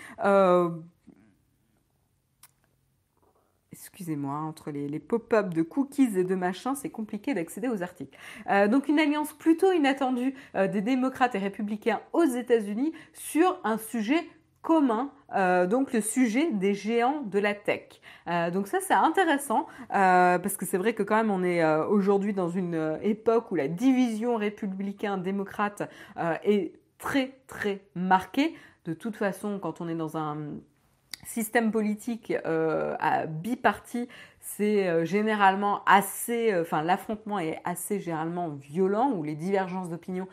excusez-moi, entre les, pop-up de cookies et de machins, c'est compliqué d'accéder aux articles. Euh, donc une alliance plutôt inattendue euh, des démocrates et républicains aux États-Unis sur un sujet commun, euh, donc le sujet des géants de la tech. donc ça c'est intéressant parce que c'est vrai que quand même on est aujourd'hui dans une époque où la division républicain-démocrate est très très marquée. De toute façon, quand on est dans un système politique euh, biparti, c'est euh, généralement assez, euh, enfin l'affrontement est assez généralement violent ou les divergences d'opinion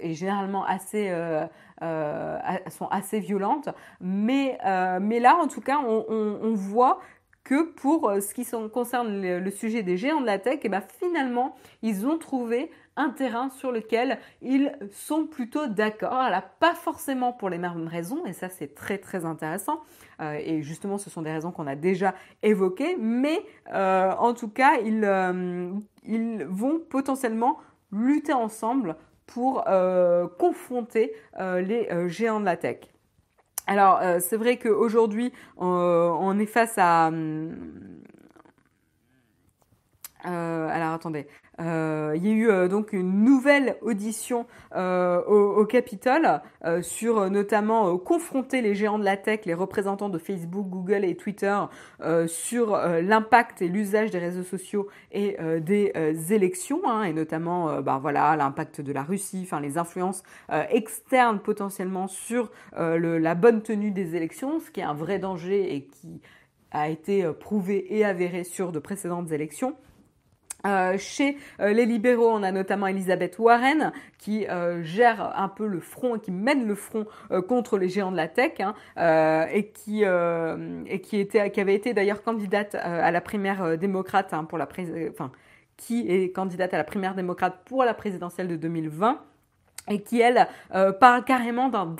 est généralement assez sont assez violentes. Mais là en tout cas on, on, voit que pour ce qui concerne le, sujet des géants de la tech, et eh ben finalement ils ont trouvé un terrain sur lequel ils sont plutôt d'accord. Alors pas forcément pour les mêmes raisons, et ça c'est très très intéressant. Euh, et justement, ce sont des raisons qu'on a déjà évoquées, mais euh, en tout cas, ils, euh, ils vont potentiellement lutter ensemble pour confronter les géants de la tech. Alors, c'est vrai qu'aujourd'hui, on est face à... alors attendez, euh, il y a eu euh, donc une nouvelle audition euh, au, Capitole sur notamment confronter les géants de la tech, les représentants de Facebook, Google et Twitter sur l'impact et l'usage des réseaux sociaux et des élections, hein, et notamment ben voilà l'impact de la Russie, enfin les influences externes potentiellement sur la bonne tenue des élections, ce qui est un vrai danger et qui a été prouvé et avéré sur de précédentes élections. Euh, chez euh, les libéraux, on a notamment Elisabeth Warren qui euh, gère un peu le front qui mène le front contre les géants de la tech hein, et qui avait été d'ailleurs candidate à la primaire démocrate hein, pour la enfin qui est candidate à la primaire démocrate pour la présidentielle de 2020 et qui, elle, euh, parle carrément d'un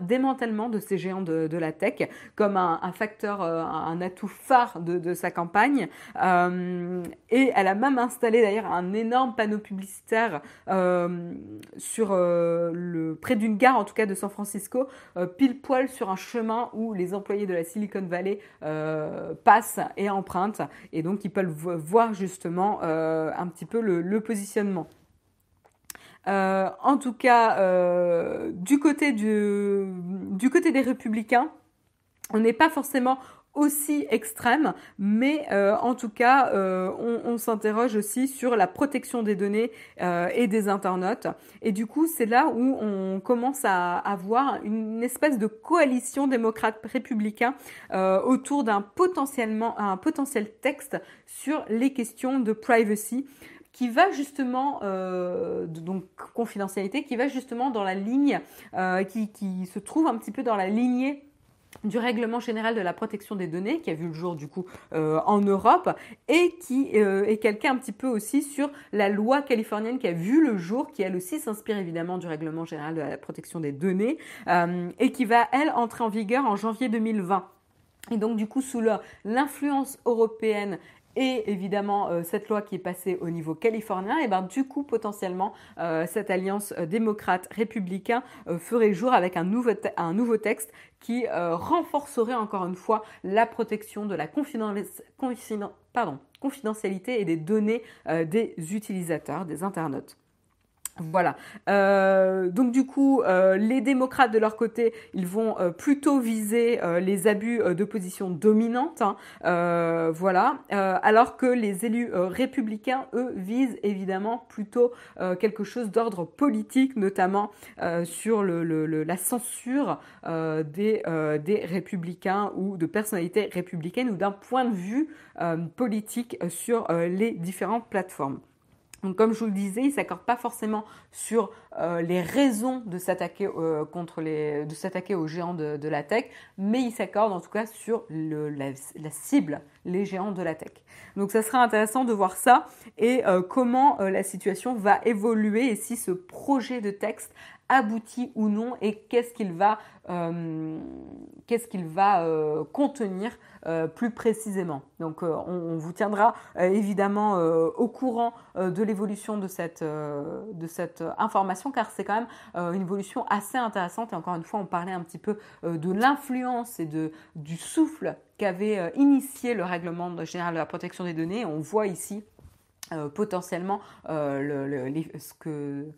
démantèlement de ces géants de, la tech comme un, facteur, euh, un atout phare de, sa campagne. Euh, et elle a même installé d'ailleurs un énorme panneau publicitaire sur le près d'une gare, en tout cas de San Francisco, pile poil sur un chemin où les employés de la Silicon Valley passent et empruntent. Et donc, ils peuvent voir justement un petit peu le positionnement. Euh, en tout cas, euh, du, côté du, côté des républicains, on n'est pas forcément aussi extrême, mais euh, en tout cas, on, s'interroge aussi sur la protection des données et des internautes. Et du coup, c'est là où on commence à avoir une espèce de coalition démocrate-républicain autour d'un potentiellement un potentiel texte sur les questions de privacy qui va justement, euh, donc confidentialité, qui va justement dans la ligne, euh, qui, se trouve un petit peu dans la lignée du règlement général de la protection des données qui a vu le jour du coup euh, en Europe et qui est quelqu'un un petit peu aussi sur la loi californienne qui a vu le jour qui elle aussi s'inspire évidemment du règlement général de la protection des données et qui va elle entrer en vigueur en janvier 2020 et donc du coup sous l'influence européenne et évidemment cette loi qui est passée au niveau californien, et ben du coup potentiellement cette alliance démocrate-républicain ferait jour avec un nouveau texte qui renforcerait encore une fois la protection de la confidentialité et des données des utilisateurs, des internautes. Voilà. Euh, donc du coup, euh, les démocrates de leur côté, ils vont euh, plutôt viser les abus de position dominante, hein. voilà. alors que les élus républicains, eux, visent évidemment plutôt quelque chose d'ordre politique, notamment sur la censure des, des républicains ou de personnalités républicaines ou d'un point de vue politique sur les différentes plateformes. Donc, comme je vous le disais, il s'accorde pas forcément sur euh, les raisons de s'attaquer euh, de s'attaquer aux géants de, la tech, mais il s'accorde en tout cas sur la, cible, les géants de la tech. Donc, ça sera intéressant de voir ça et euh, comment la situation va évoluer et si ce projet de texte aboutit ou non et qu'est-ce qu'il va, euh, qu'est-ce qu'il va euh, contenir euh, plus précisément. Donc on, vous tiendra évidemment au courant de l'évolution de cette, de cette information car c'est quand même une évolution assez intéressante et encore une fois on parlait un petit peu de l'influence et de, du souffle qu'avait initié le règlement général de la protection des données. On voit ici potentiellement le, ce que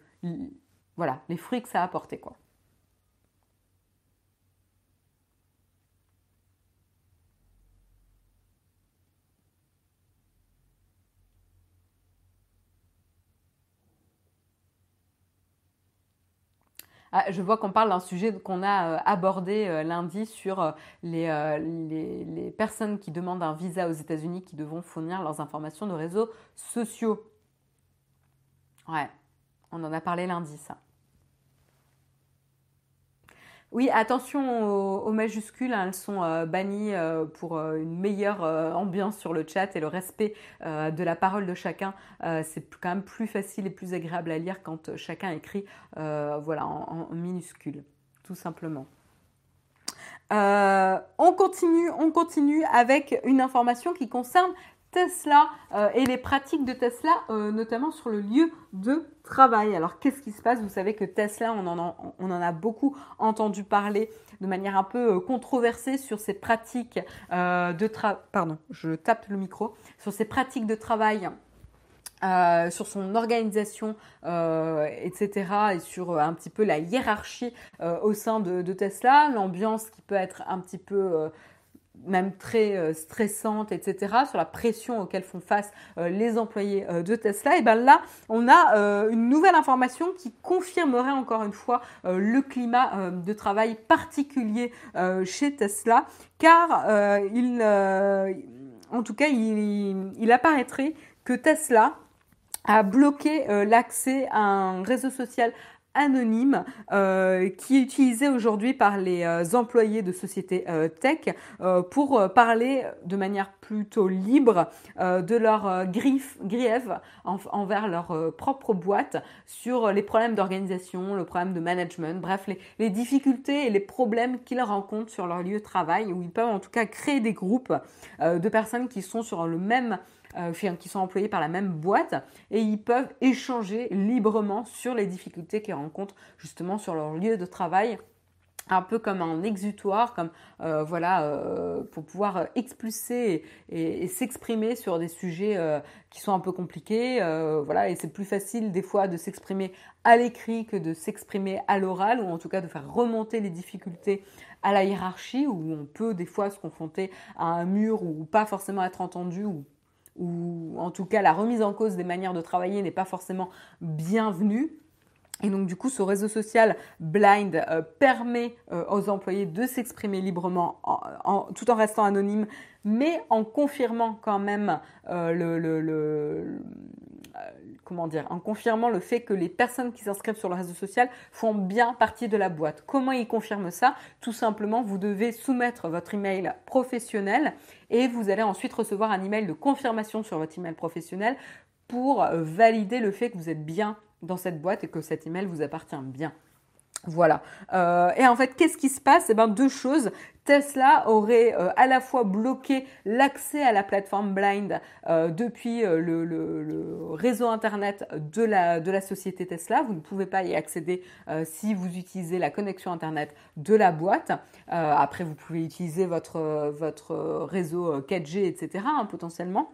voilà, les fruits que ça a apporté, quoi. Ah, je vois qu'on parle d'un sujet qu'on a euh, abordé euh, lundi sur euh, les, les, personnes qui demandent un visa aux États-Unis qui devront fournir leurs informations de réseaux sociaux. Ouais, on en a parlé lundi, ça. Oui, attention aux, majuscules, hein, elles sont euh, bannies euh, pour euh, une meilleure ambiance sur le chat et le respect de la parole de chacun. c'est quand même plus facile et plus agréable à lire quand chacun écrit en, minuscules, tout simplement. on continue, on continue avec une information qui concerne Tesla euh, et les pratiques de Tesla, euh, notamment sur le lieu de travail. Alors qu'est-ce qui se passe? Vous savez que Tesla, on en, a, beaucoup entendu parler de manière un peu euh, controversée sur ces pratiques de travail. Pardon, je tape le micro. Sur ces pratiques de travail. sur son organisation, etc., et sur un petit peu la hiérarchie au sein de Tesla, l'ambiance qui peut être un petit peu même très euh, stressante, etc., sur la pression auquel font face euh, les employés euh, de Tesla, et bien là, on a une nouvelle information qui confirmerait encore une fois le climat de travail particulier chez Tesla, car il, en tout cas, il apparaîtrait que Tesla a bloqué l'accès à un réseau social anonyme euh, qui est utilisé aujourd'hui par les euh, employés de sociétés euh, tech pour parler de manière plutôt libre de leurs griefs, envers leur propre boîte sur les problèmes d'organisation, le problème de management, bref, les difficultés et les problèmes qu'ils rencontrent sur leur lieu de travail, où ils peuvent en tout cas créer des groupes de personnes qui sont sur le même euh, qui sont employés par la même boîte et ils peuvent échanger librement sur les difficultés qu'ils rencontrent justement sur leur lieu de travail. Un peu comme un exutoire, comme euh, voilà, euh, pour pouvoir expulser et, s'exprimer sur des sujets qui sont un peu compliqués, voilà, et c'est plus facile des fois de s'exprimer à l'écrit que de s'exprimer à l'oral, ou en tout cas de faire remonter les difficultés à la hiérarchie, où on peut des fois se confronter à un mur ou pas forcément être entendu ou ou en tout cas la remise en cause des manières de travailler n'est pas forcément bienvenue. Et donc du coup, ce réseau social blind euh, permet euh, aux employés de s'exprimer librement tout en restant anonyme, mais en confirmant quand même euh, le, le, comment dire, en confirmant le fait que les personnes qui s'inscrivent sur le réseau social font bien partie de la boîte. Comment ils confirment ça? Tout simplement, vous devez soumettre votre email professionnel et vous allez ensuite recevoir un email de confirmation sur votre email professionnel pour valider le fait que vous êtes bien dans cette boîte et que cet email vous appartient bien. Voilà. Euh, et en fait, qu'est-ce qui se passe? Eh ben, deux choses. Tesla aurait euh, à la fois bloqué l'accès à la plateforme Blind euh, depuis le, réseau internet de la, société Tesla. Vous ne pouvez pas y accéder si vous utilisez la connexion internet de la boîte. après, vous pouvez utiliser votre, votre réseau 4G, etc. Hein, potentiellement.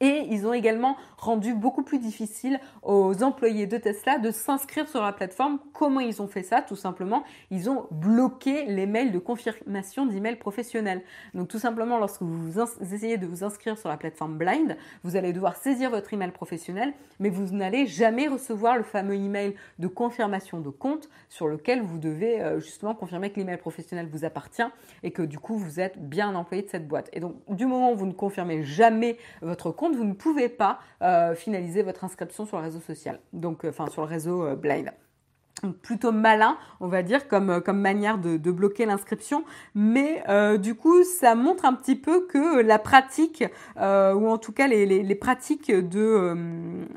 Et ils ont également rendu beaucoup plus difficile aux employés de Tesla de s'inscrire sur la plateforme. Comment ils ont fait ça? Tout simplement, ils ont bloqué les mails de confirmation d'emails professionnels. Donc tout simplement, lorsque vous essayez de vous inscrire sur la plateforme Blind, vous allez devoir saisir votre email professionnel, mais vous n'allez jamais recevoir le fameux email de confirmation de compte sur lequel vous devez euh, justement confirmer que l'email professionnel vous appartient et que du coup vous êtes bien employé de cette boîte. Et donc du moment où vous ne confirmez jamais votre compte, vous ne pouvez pas euh, finaliser votre inscription sur le réseau social, donc euh, enfin sur le réseau euh, Blind plutôt malin, on va dire, comme, comme manière de, bloquer l'inscription. Mais du coup, ça montre un petit peu que la pratique, ou en tout cas les, les, pratiques de,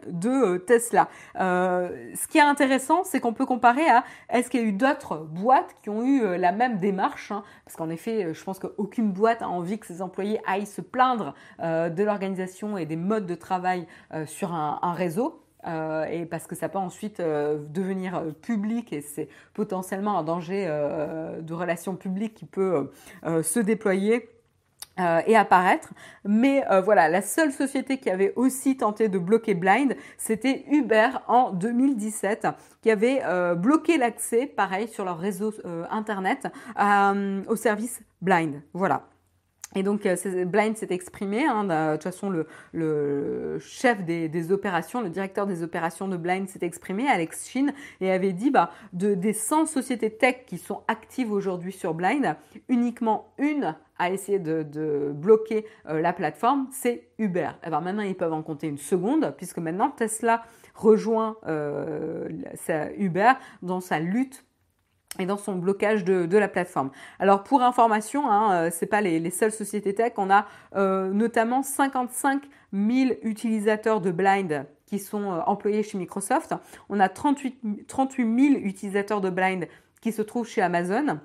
de Tesla. ce qui est intéressant, c'est qu'on peut comparer à est-ce qu'il y a eu d'autres boîtes qui ont eu la même démarche hein, Parce qu'en effet, je pense qu'aucune boîte a envie que ses employés aillent se plaindre de l'organisation et des modes de travail sur un réseau. Euh, et parce que ça peut ensuite euh, devenir euh, public et c'est potentiellement un danger de relations publiques qui peut se déployer. et apparaître. Mais voilà, la seule société qui avait aussi tenté de bloquer Blind, c'était Uber en 2017, qui avait bloqué l'accès, pareil, sur leur réseau Internet au service Blind. Voilà. Et donc, euh, Blind s'est exprimé. Hein, de toute façon, le, chef des, opérations, le directeur des opérations de Blind s'est exprimé, Alex Shin, et avait dit bah, de, des 100 sociétés tech qui sont actives aujourd'hui sur Blind, uniquement une a essayé de, bloquer euh, la plateforme, c'est Uber. Et eh ben, maintenant, ils peuvent en compter une seconde, puisque maintenant Tesla rejoint euh, Uber dans sa lutte et dans son blocage de, la plateforme. Alors pour information, hein, euh, c'est pas les, seules sociétés tech, on a euh, notamment 55 000 utilisateurs de Blind qui sont euh, employés chez Microsoft. On a 38, 38 000 utilisateurs de Blind qui se trouvent chez Amazon.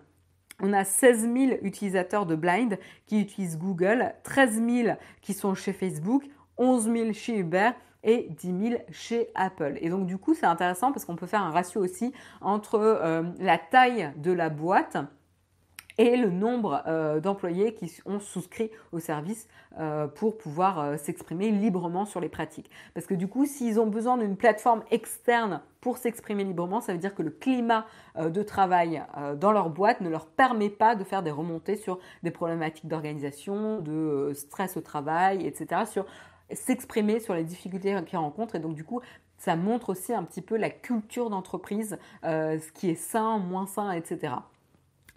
On a 16 000 utilisateurs de Blind qui utilisent Google, 13 000 qui sont chez Facebook, 11 000 chez Uber et 10 000 chez Apple. Et donc du coup, c'est intéressant parce qu'on peut faire un ratio aussi entre euh, la taille de la boîte et le nombre euh, d'employés qui ont souscrit au service euh, pour pouvoir s'exprimer librement sur les pratiques. Parce que du coup, s'ils ont besoin d'une plateforme externe pour s'exprimer librement, ça veut dire que le climat de travail dans leur boîte ne leur permet pas de faire des remontées sur des problématiques d'organisation, de stress au travail, etc. s'exprimer sur les difficultés qu'ils rencontrent. Et donc, du coup, ça montre aussi un petit peu la culture d'entreprise, euh, ce qui est sain, moins sain, etc.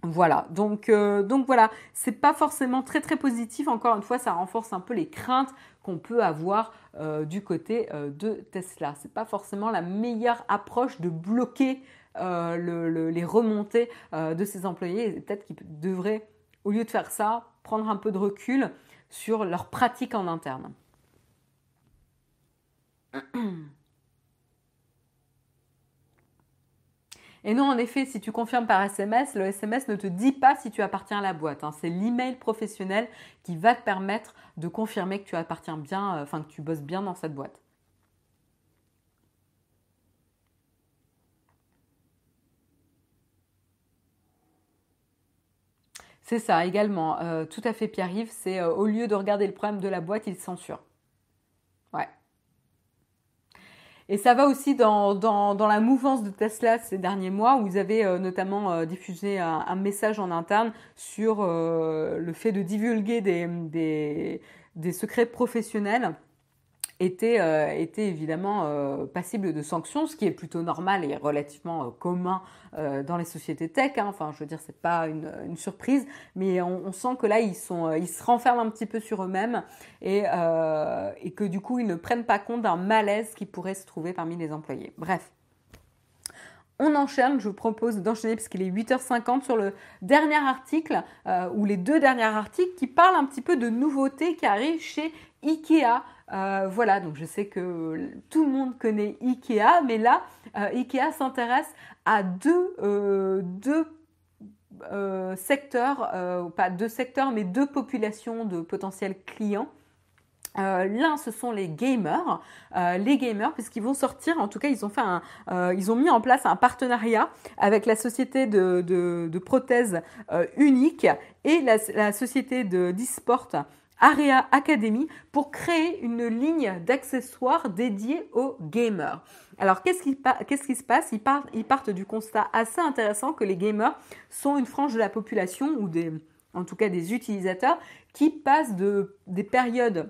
Voilà, donc, euh, donc voilà, c'est pas forcément très très positif. Encore une fois, ça renforce un peu les craintes qu'on peut avoir euh, du côté de Tesla. C'est pas forcément la meilleure approche de bloquer les remontées de ses employés. Peut-être qu'ils devraient, au lieu de faire ça, prendre un peu de recul sur leurs pratiques en interne. Et non, en effet, si tu confirmes par SMS, le SMS ne te dit pas si tu appartiens à la boîte. Hein. C'est l'email professionnel qui va te permettre de confirmer que tu appartiens bien, euh, enfin que tu bosses bien dans cette boîte. C'est ça également, euh, tout à fait Pierre-Yves, c'est euh, au lieu de regarder le problème de la boîte, il censure. Ouais. Et ça va aussi dans, dans, la mouvance de Tesla ces derniers mois, où vous avez euh, notamment euh, diffusé un, message en interne sur euh, le fait de divulguer des, des secrets professionnels était, euh, était évidemment euh, passible de sanctions, ce qui est plutôt normal et relativement euh, commun dans les sociétés tech. Hein. Enfin, je veux dire, c'est pas une, surprise, mais on, sent que là, ils, sont, ils se renferment un petit peu sur eux-mêmes et, et que du coup, ils ne prennent pas compte d'un malaise qui pourrait se trouver parmi les employés. Bref. On enchaîne, je vous propose d'enchaîner parce qu'il est 8h50 sur le dernier article ou les deux derniers articles qui parlent un petit peu de nouveautés qui arrivent chez Ikea voilà, donc je sais que tout le monde connaît Ikea, mais là, Ikea s'intéresse à deux, deux secteurs, pas deux secteurs, mais deux populations de potentiels clients. Euh, l'un, ce sont les gamers, euh, les gamers, puisqu'ils vont sortir. En tout cas, ils ont fait un, euh, ils ont mis en place un partenariat avec la société de, de, prothèses unique et la, société de d'e-sport Area Academy pour créer une ligne d'accessoires dédiée aux gamers. Alors, qu'est-ce qui, se passe? Ils partent, du constat assez intéressant que les gamers sont une frange de la population ou des, en tout cas des utilisateurs qui passent de, des périodes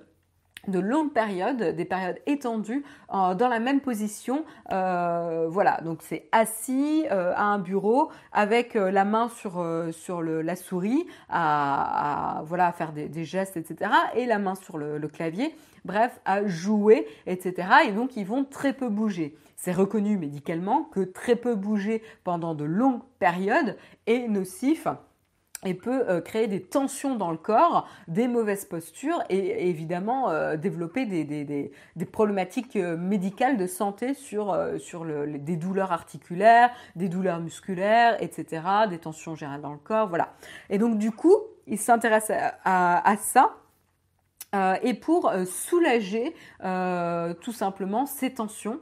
de longues périodes, des périodes étendues, dans la même position. Euh, voilà, donc c'est assis euh, à un bureau avec euh, la main sur, la souris, à, voilà, faire des, gestes, etc. Et la main sur le, le, clavier, bref, à jouer, etc. Et donc ils vont très peu bouger. C'est reconnu médicalement que très peu bouger pendant de longues périodes est nocif et peut euh, créer des tensions dans le corps, des mauvaises postures et, évidemment euh, développer des, des, des, problématiques euh, médicales de santé sur, sur le, des douleurs articulaires, des douleurs musculaires, etc., des tensions générales dans le corps, voilà. Et donc du coup, il s'intéresse à, à, ça. et pour soulager tout simplement ces tensions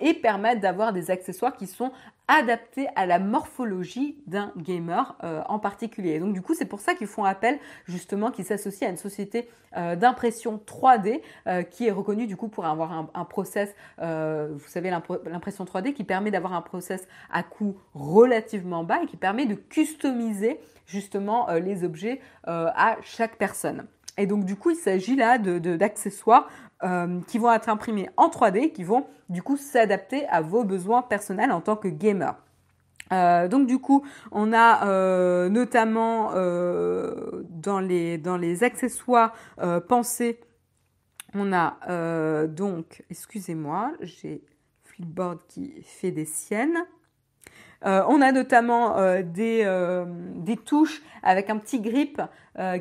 et permettre d'avoir des accessoires qui sont adapté à la morphologie d'un gamer euh, en particulier. donc du coup, c'est pour ça qu'ils font appel justement, qu'ils s'associent à une société euh, d'impression 3D euh, qui est reconnue du coup pour avoir un, un process, vous savez, l'impression 3D qui permet d'avoir un process à coût relativement bas et qui permet de customiser justement les objets à chaque personne. Et donc du coup, il s'agit là d'accessoires euh, qui vont être imprimés en 3D, qui vont du coup s'adapter à vos besoins personnels en tant que gamer. Euh, donc du coup, on a euh, notamment dans, les, dans les accessoires pensés, on a donc, excusez-moi, j'ai Flipboard qui fait des siennes. on a notamment des, des, touches avec un petit grip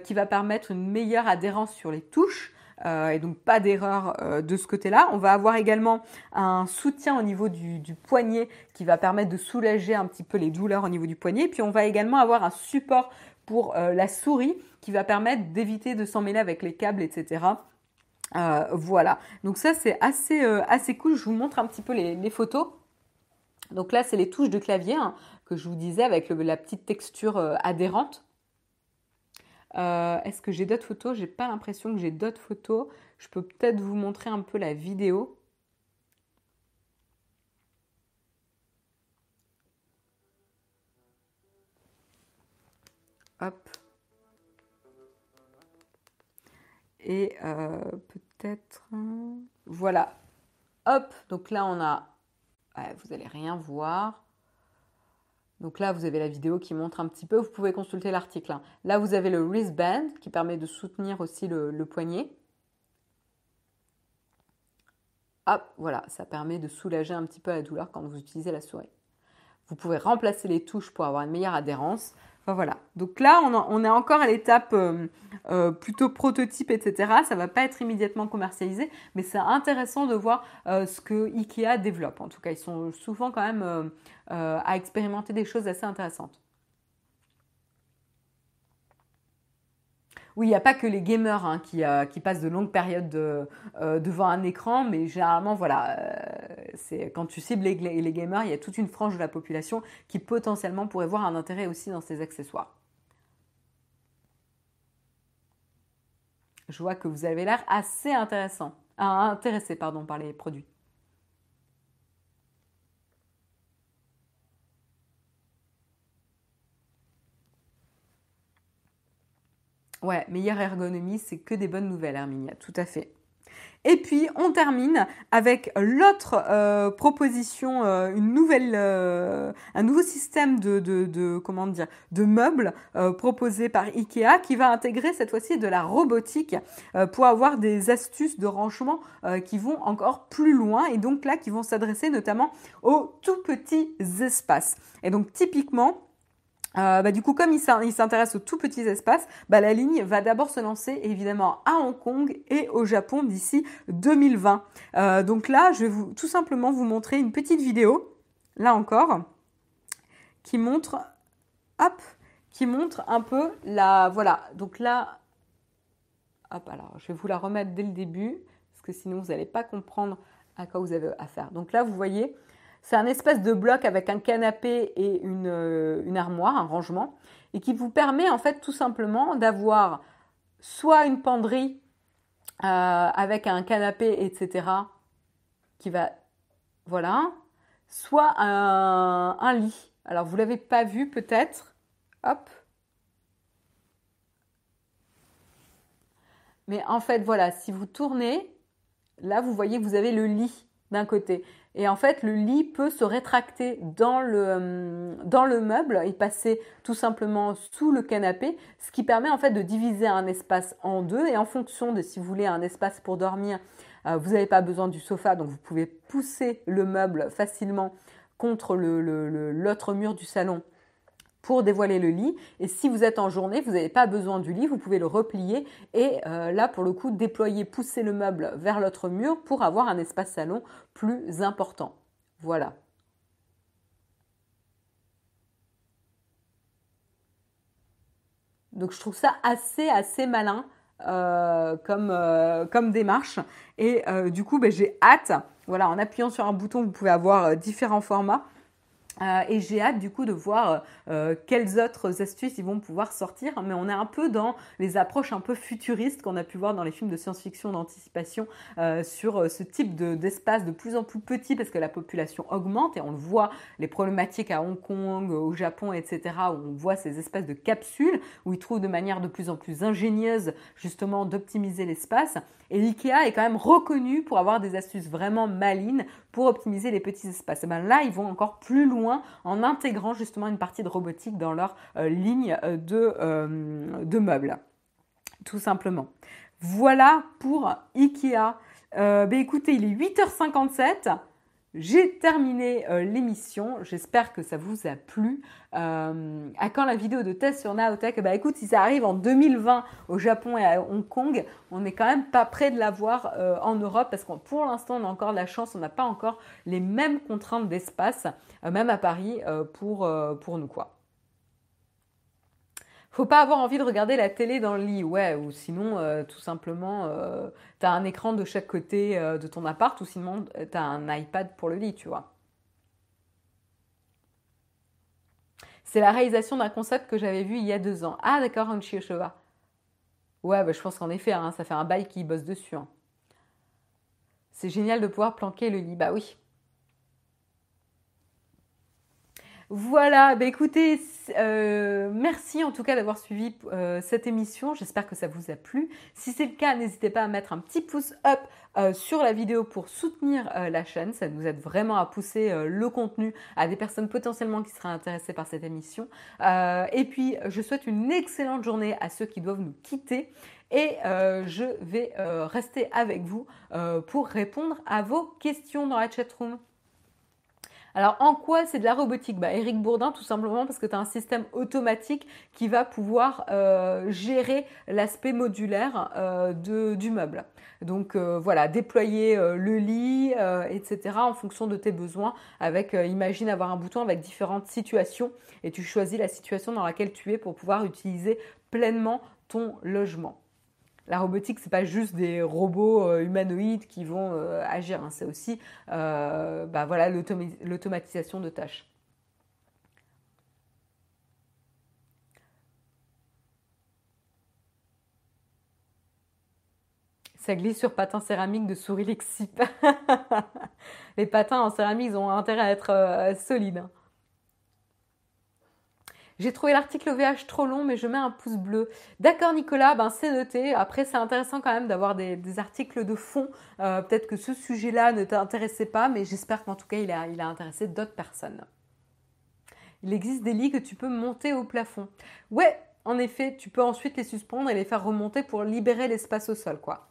qui va permettre une meilleure adhérence sur les touches. Euh, et donc pas d'erreur euh, de ce côté-là. On va avoir également un soutien au niveau du, poignet qui va permettre de soulager un petit peu les douleurs au niveau du poignet. Puis on va également avoir un support pour euh, la souris qui va permettre d'éviter de s'emmêler avec les câbles, etc. voilà. Donc ça c'est assez assez cool. Je vous montre un petit peu les, photos. Donc là c'est les touches de clavier hein, que je vous disais avec la petite texture adhérente. Euh, est-ce que j'ai d'autres photos? J'ai pas l'impression que j'ai d'autres photos. Je peux peut-être vous montrer un peu la vidéo. Hop. Et euh, peut-être... Voilà. Hop. Donc là, on a... vous allez rien voir. Donc là, vous avez la vidéo qui montre un petit peu. Vous pouvez consulter l'article. Hein. Là, vous avez le wristband qui permet de soutenir aussi le, poignet. Hop, voilà, ça permet de soulager un petit peu la douleur quand vous utilisez la souris. Vous pouvez remplacer les touches pour avoir une meilleure adhérence. Enfin voilà. Donc là, on, est encore à l'étape euh, euh, plutôt prototype, etc. Ça va pas être immédiatement commercialisé, mais c'est intéressant de voir euh, ce que Ikea développe. En tout cas, ils sont souvent quand même à expérimenter des choses assez intéressantes. Oui, il n'y a pas que les gamers hein, euh, qui, passent de longues périodes euh, devant un écran, mais généralement, voilà, euh, quand tu cibles les, les, gamers, il y a toute une frange de la population qui potentiellement pourrait voir un intérêt aussi dans ces accessoires. Je vois que vous avez l'air assez intéressant, intéressé pardon, par les produits. Ouais, meilleure ergonomie, c'est que des bonnes nouvelles, Herminia, tout à fait. Et puis on termine avec l'autre euh, proposition, euh, une nouvelle, euh, un nouveau système de, comment dire, de meubles proposé par Ikea qui va intégrer cette fois-ci de la robotique pour avoir des astuces de rangement qui vont encore plus loin et donc là qui vont s'adresser notamment aux tout petits espaces. Et donc typiquement euh, bah, du coup, comme il s'intéresse aux tout petits espaces, bah, la ligne va d'abord se lancer évidemment à Hong Kong et au Japon d'ici 2020. Euh, donc là, je vais vous, tout simplement vous montrer une petite vidéo, là encore, qui montre, hop, qui montre un peu la, voilà. Donc là, hop, alors je vais vous la remettre dès le début, parce que sinon vous n'allez pas comprendre à quoi vous avez affaire. Donc là, vous voyez, c'est un espèce de bloc avec un canapé et euh, une, armoire, un rangement, et qui vous permet en fait tout simplement d'avoir soit une penderie euh, avec un canapé, etc., qui va, voilà, soit un, lit. Alors vous l'avez pas vu peut-être, hop. Mais en fait, voilà, si vous tournez, là, vous voyez que vous avez le lit d'un côté. Et en fait, le lit peut se rétracter dans le, euh, dans le meuble et passer tout simplement sous le canapé, ce qui permet en fait de diviser un espace en deux. Et en fonction de si vous voulez un espace pour dormir, euh, vous n'avez pas besoin du sofa, donc vous pouvez pousser le meuble facilement contre l'autre mur du salon pour dévoiler le lit. Et si vous êtes en journée, vous n'avez pas besoin du lit, vous pouvez le replier et euh, là, pour le coup, déployer, pousser le meuble vers l'autre mur pour avoir un espace salon plus important. Voilà. Donc je trouve ça assez assez malin euh, comme, euh, comme démarche. Et du coup, ben, j'ai hâte. Voilà, en appuyant sur un bouton, vous pouvez avoir différents formats. Euh, et j'ai hâte du coup de voir euh, quelles autres astuces ils vont pouvoir sortir. Mais on est un peu dans les approches un peu futuristes qu'on a pu voir dans les films de science-fiction d'anticipation euh, sur ce type d'espace de, plus en plus petit parce que la population augmente et on le voit, les problématiques à Hong Kong, au Japon, etc. où on voit ces espèces de capsules où ils trouvent de manière de plus en plus ingénieuse justement d'optimiser l'espace. Et l'IKEA est quand même reconnu pour avoir des astuces vraiment malines pour optimiser les petits espaces. Et ben là, ils vont encore plus loin en intégrant justement une partie de robotique dans leur euh, ligne euh, de, euh, de, meubles. Tout simplement. Voilà pour IKEA. Ben écoutez, il est 8h57. J'ai terminé euh, l'émission. J'espère que ça vous a plu. Euh, à quand la vidéo de test sur Naotech? Bah écoute, si ça arrive en 2020 au Japon et à Hong Kong, on n'est quand même pas prêt de l'avoir euh, en Europe parce que pour l'instant, on a encore de la chance. On n'a pas encore les mêmes contraintes d'espace, même à Paris, pour, pour nous quoi. Faut pas avoir envie de regarder la télé dans le lit, ouais, ou sinon, euh, tout simplement, euh, tu as un écran de chaque côté euh, de ton appart, ou sinon, tu as un iPad pour le lit, tu vois. C'est la réalisation d'un concept que j'avais vu il y a deux ans. Ah, d'accord, un Chioshova. Ouais, bah, je pense qu'en effet, hein, ça fait un bail qui bosse dessus. Hein. C'est génial de pouvoir planquer le lit. Bah oui. Voilà, bah écoutez, euh, merci en tout cas d'avoir suivi euh, cette émission. J'espère que ça vous a plu. Si c'est le cas, n'hésitez pas à mettre un petit pouce up euh, sur la vidéo pour soutenir la chaîne. Ça nous aide vraiment à pousser le contenu à des personnes potentiellement qui seraient intéressées par cette émission. et puis, je souhaite une excellente journée à ceux qui doivent nous quitter. Et je vais rester avec vous pour répondre à vos questions dans la chatroom. Alors en quoi c'est de la robotique? Bah, Eric Bourdin tout simplement parce que tu as un système automatique qui va pouvoir euh, gérer l'aspect modulaire euh, du meuble. Donc euh, voilà, déployer le lit, etc. en fonction de tes besoins. Avec, imagine avoir un bouton avec différentes situations et tu choisis la situation dans laquelle tu es pour pouvoir utiliser pleinement ton logement la robotique, c'est pas juste des robots euh, humanoïdes qui vont euh, agir, hein. c'est aussi euh, bah, voilà, l'automatisation de tâches. Ça glisse sur patins céramiques de souris Lexip. Les patins en céramique, ils ont intérêt à être solides. J'ai trouvé l'article VH trop long, mais je mets un pouce bleu. D'accord, Nicolas, ben c'est noté. Après, c'est intéressant quand même d'avoir des, articles de fond. Euh, peut-être que ce sujet-là ne t'intéressait pas, mais j'espère qu'en tout cas, il a intéressé d'autres personnes. Il existe des lits que tu peux monter au plafond. Ouais, en effet, tu peux ensuite les suspendre et les faire remonter pour libérer l'espace au sol, quoi.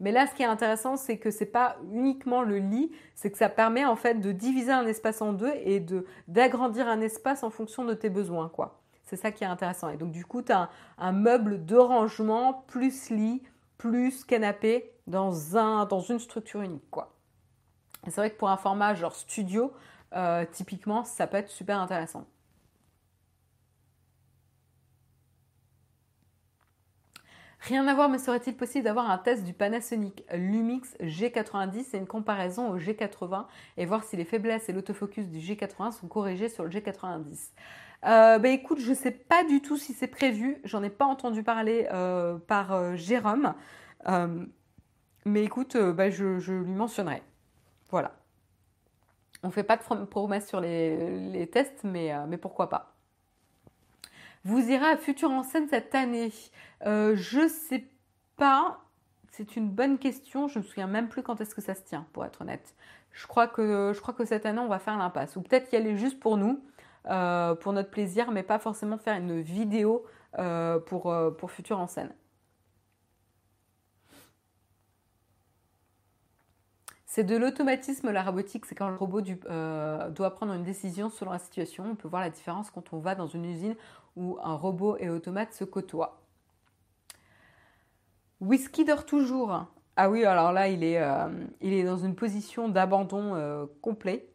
Mais là, ce qui est intéressant, c'est que c'est pas uniquement le lit, c'est que ça permet en fait de diviser un espace en deux et d'agrandir un espace en fonction de tes besoins. C'est ça qui est intéressant. Et donc du coup, tu as un, meuble de rangement plus lit plus canapé dans un dans une structure unique, quoi. C'est vrai que pour un format genre studio, euh, typiquement, ça peut être super intéressant. Rien à voir, mais serait-il possible d'avoir un test du Panasonic Lumix G90 et une comparaison au G80 et voir si les faiblesses et l'autofocus du G80 sont corrigés sur le G90 euh, bah, écoute, je ne sais pas du tout si c'est prévu. J'en ai pas entendu parler euh, par euh, Jérôme. mais écoute, bah, je, lui mentionnerai. Voilà. On ne fait pas de promesses sur les, tests, mais pourquoi pas. Vous irez à Futur en scène cette année euh, Je sais pas. C'est une bonne question. Je me souviens même plus quand est-ce que ça se tient, pour être honnête. Je crois que, je crois cette année, on va faire l'impasse. Ou peut-être y aller juste pour nous, euh, pour notre plaisir, mais pas forcément faire une vidéo euh, pour, pour Futur en scène. C'est de l'automatisme, la robotique, c'est quand le robot euh, doit prendre une décision selon la situation. On peut voir la différence quand on va dans une usine où un robot et automate se côtoient. Whisky dort toujours. Ah oui, alors là, il est, euh, dans une position d'abandon euh, complet.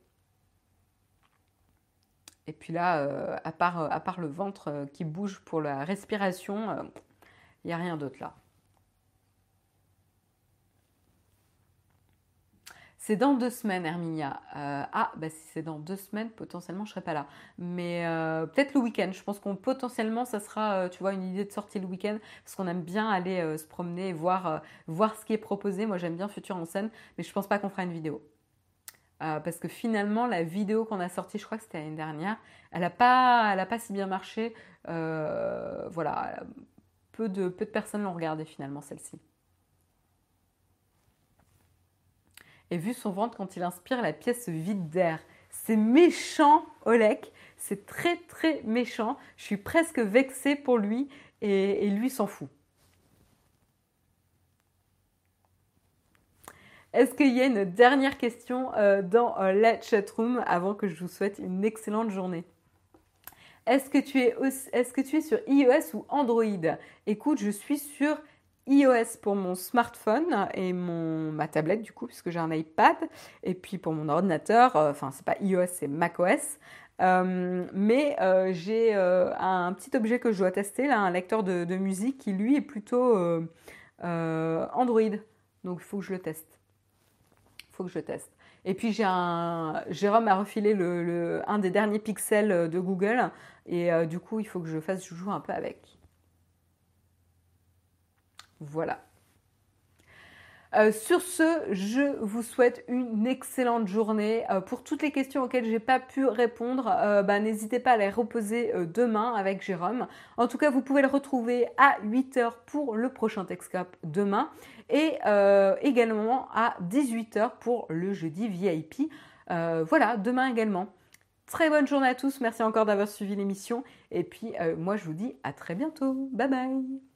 Et puis là, à, part, à part le ventre qui bouge pour la respiration, il n'y a rien d'autre là. C'est dans deux semaines, Herminia. Euh, ah, bah si c'est dans deux semaines, potentiellement, je serai pas là. Mais euh, peut-être le week-end. Je pense qu'on potentiellement, ça sera, euh, tu vois, une idée de sortie le week-end, parce qu'on aime bien aller se promener et voir, voir ce qui est proposé. Moi, j'aime bien Futur en scène, mais je pense pas qu'on fera une vidéo. parce que finalement, la vidéo qu'on a sortie, je crois que c'était l'année dernière, elle n'a pas, pas si bien marché. voilà, peu de, peu de personnes l'ont regardée finalement, celle-ci. Et vu son ventre quand il inspire, la pièce vide d'air. C'est méchant, Olek. C'est très très méchant. Je suis presque vexée pour lui et, lui s'en fout. Est-ce qu'il y a une dernière question euh, dans euh, la chatroom avant que je vous souhaite une excellente journée? Est-ce que, tu es est-ce que tu es sur iOS ou Android? Écoute, je suis sur iOS pour mon smartphone et mon, ma tablette du coup, puisque j'ai un iPad, et puis pour mon ordinateur, euh, enfin c'est pas iOS, c'est macOS. Euh, mais euh, j'ai un petit objet que je dois tester, là, un lecteur de, musique qui lui est plutôt Android. Donc il faut que je le teste. Il faut que je teste. Et puis j'ai un Jérôme a refilé un des derniers pixels de Google et du coup il faut que je fasse je joue un peu avec. Voilà. Euh, sur ce, je vous souhaite une excellente journée. Euh, pour toutes les questions auxquelles j'ai pas pu répondre, euh, bah, n'hésitez pas à les reposer demain avec Jérôme. En tout cas, vous pouvez le retrouver à 8h pour le prochain Texcap demain et également à 18h pour le jeudi VIP. voilà, demain également. Très bonne journée à tous. Merci encore d'avoir suivi l'émission. Et puis, moi, je vous dis à très bientôt. Bye bye.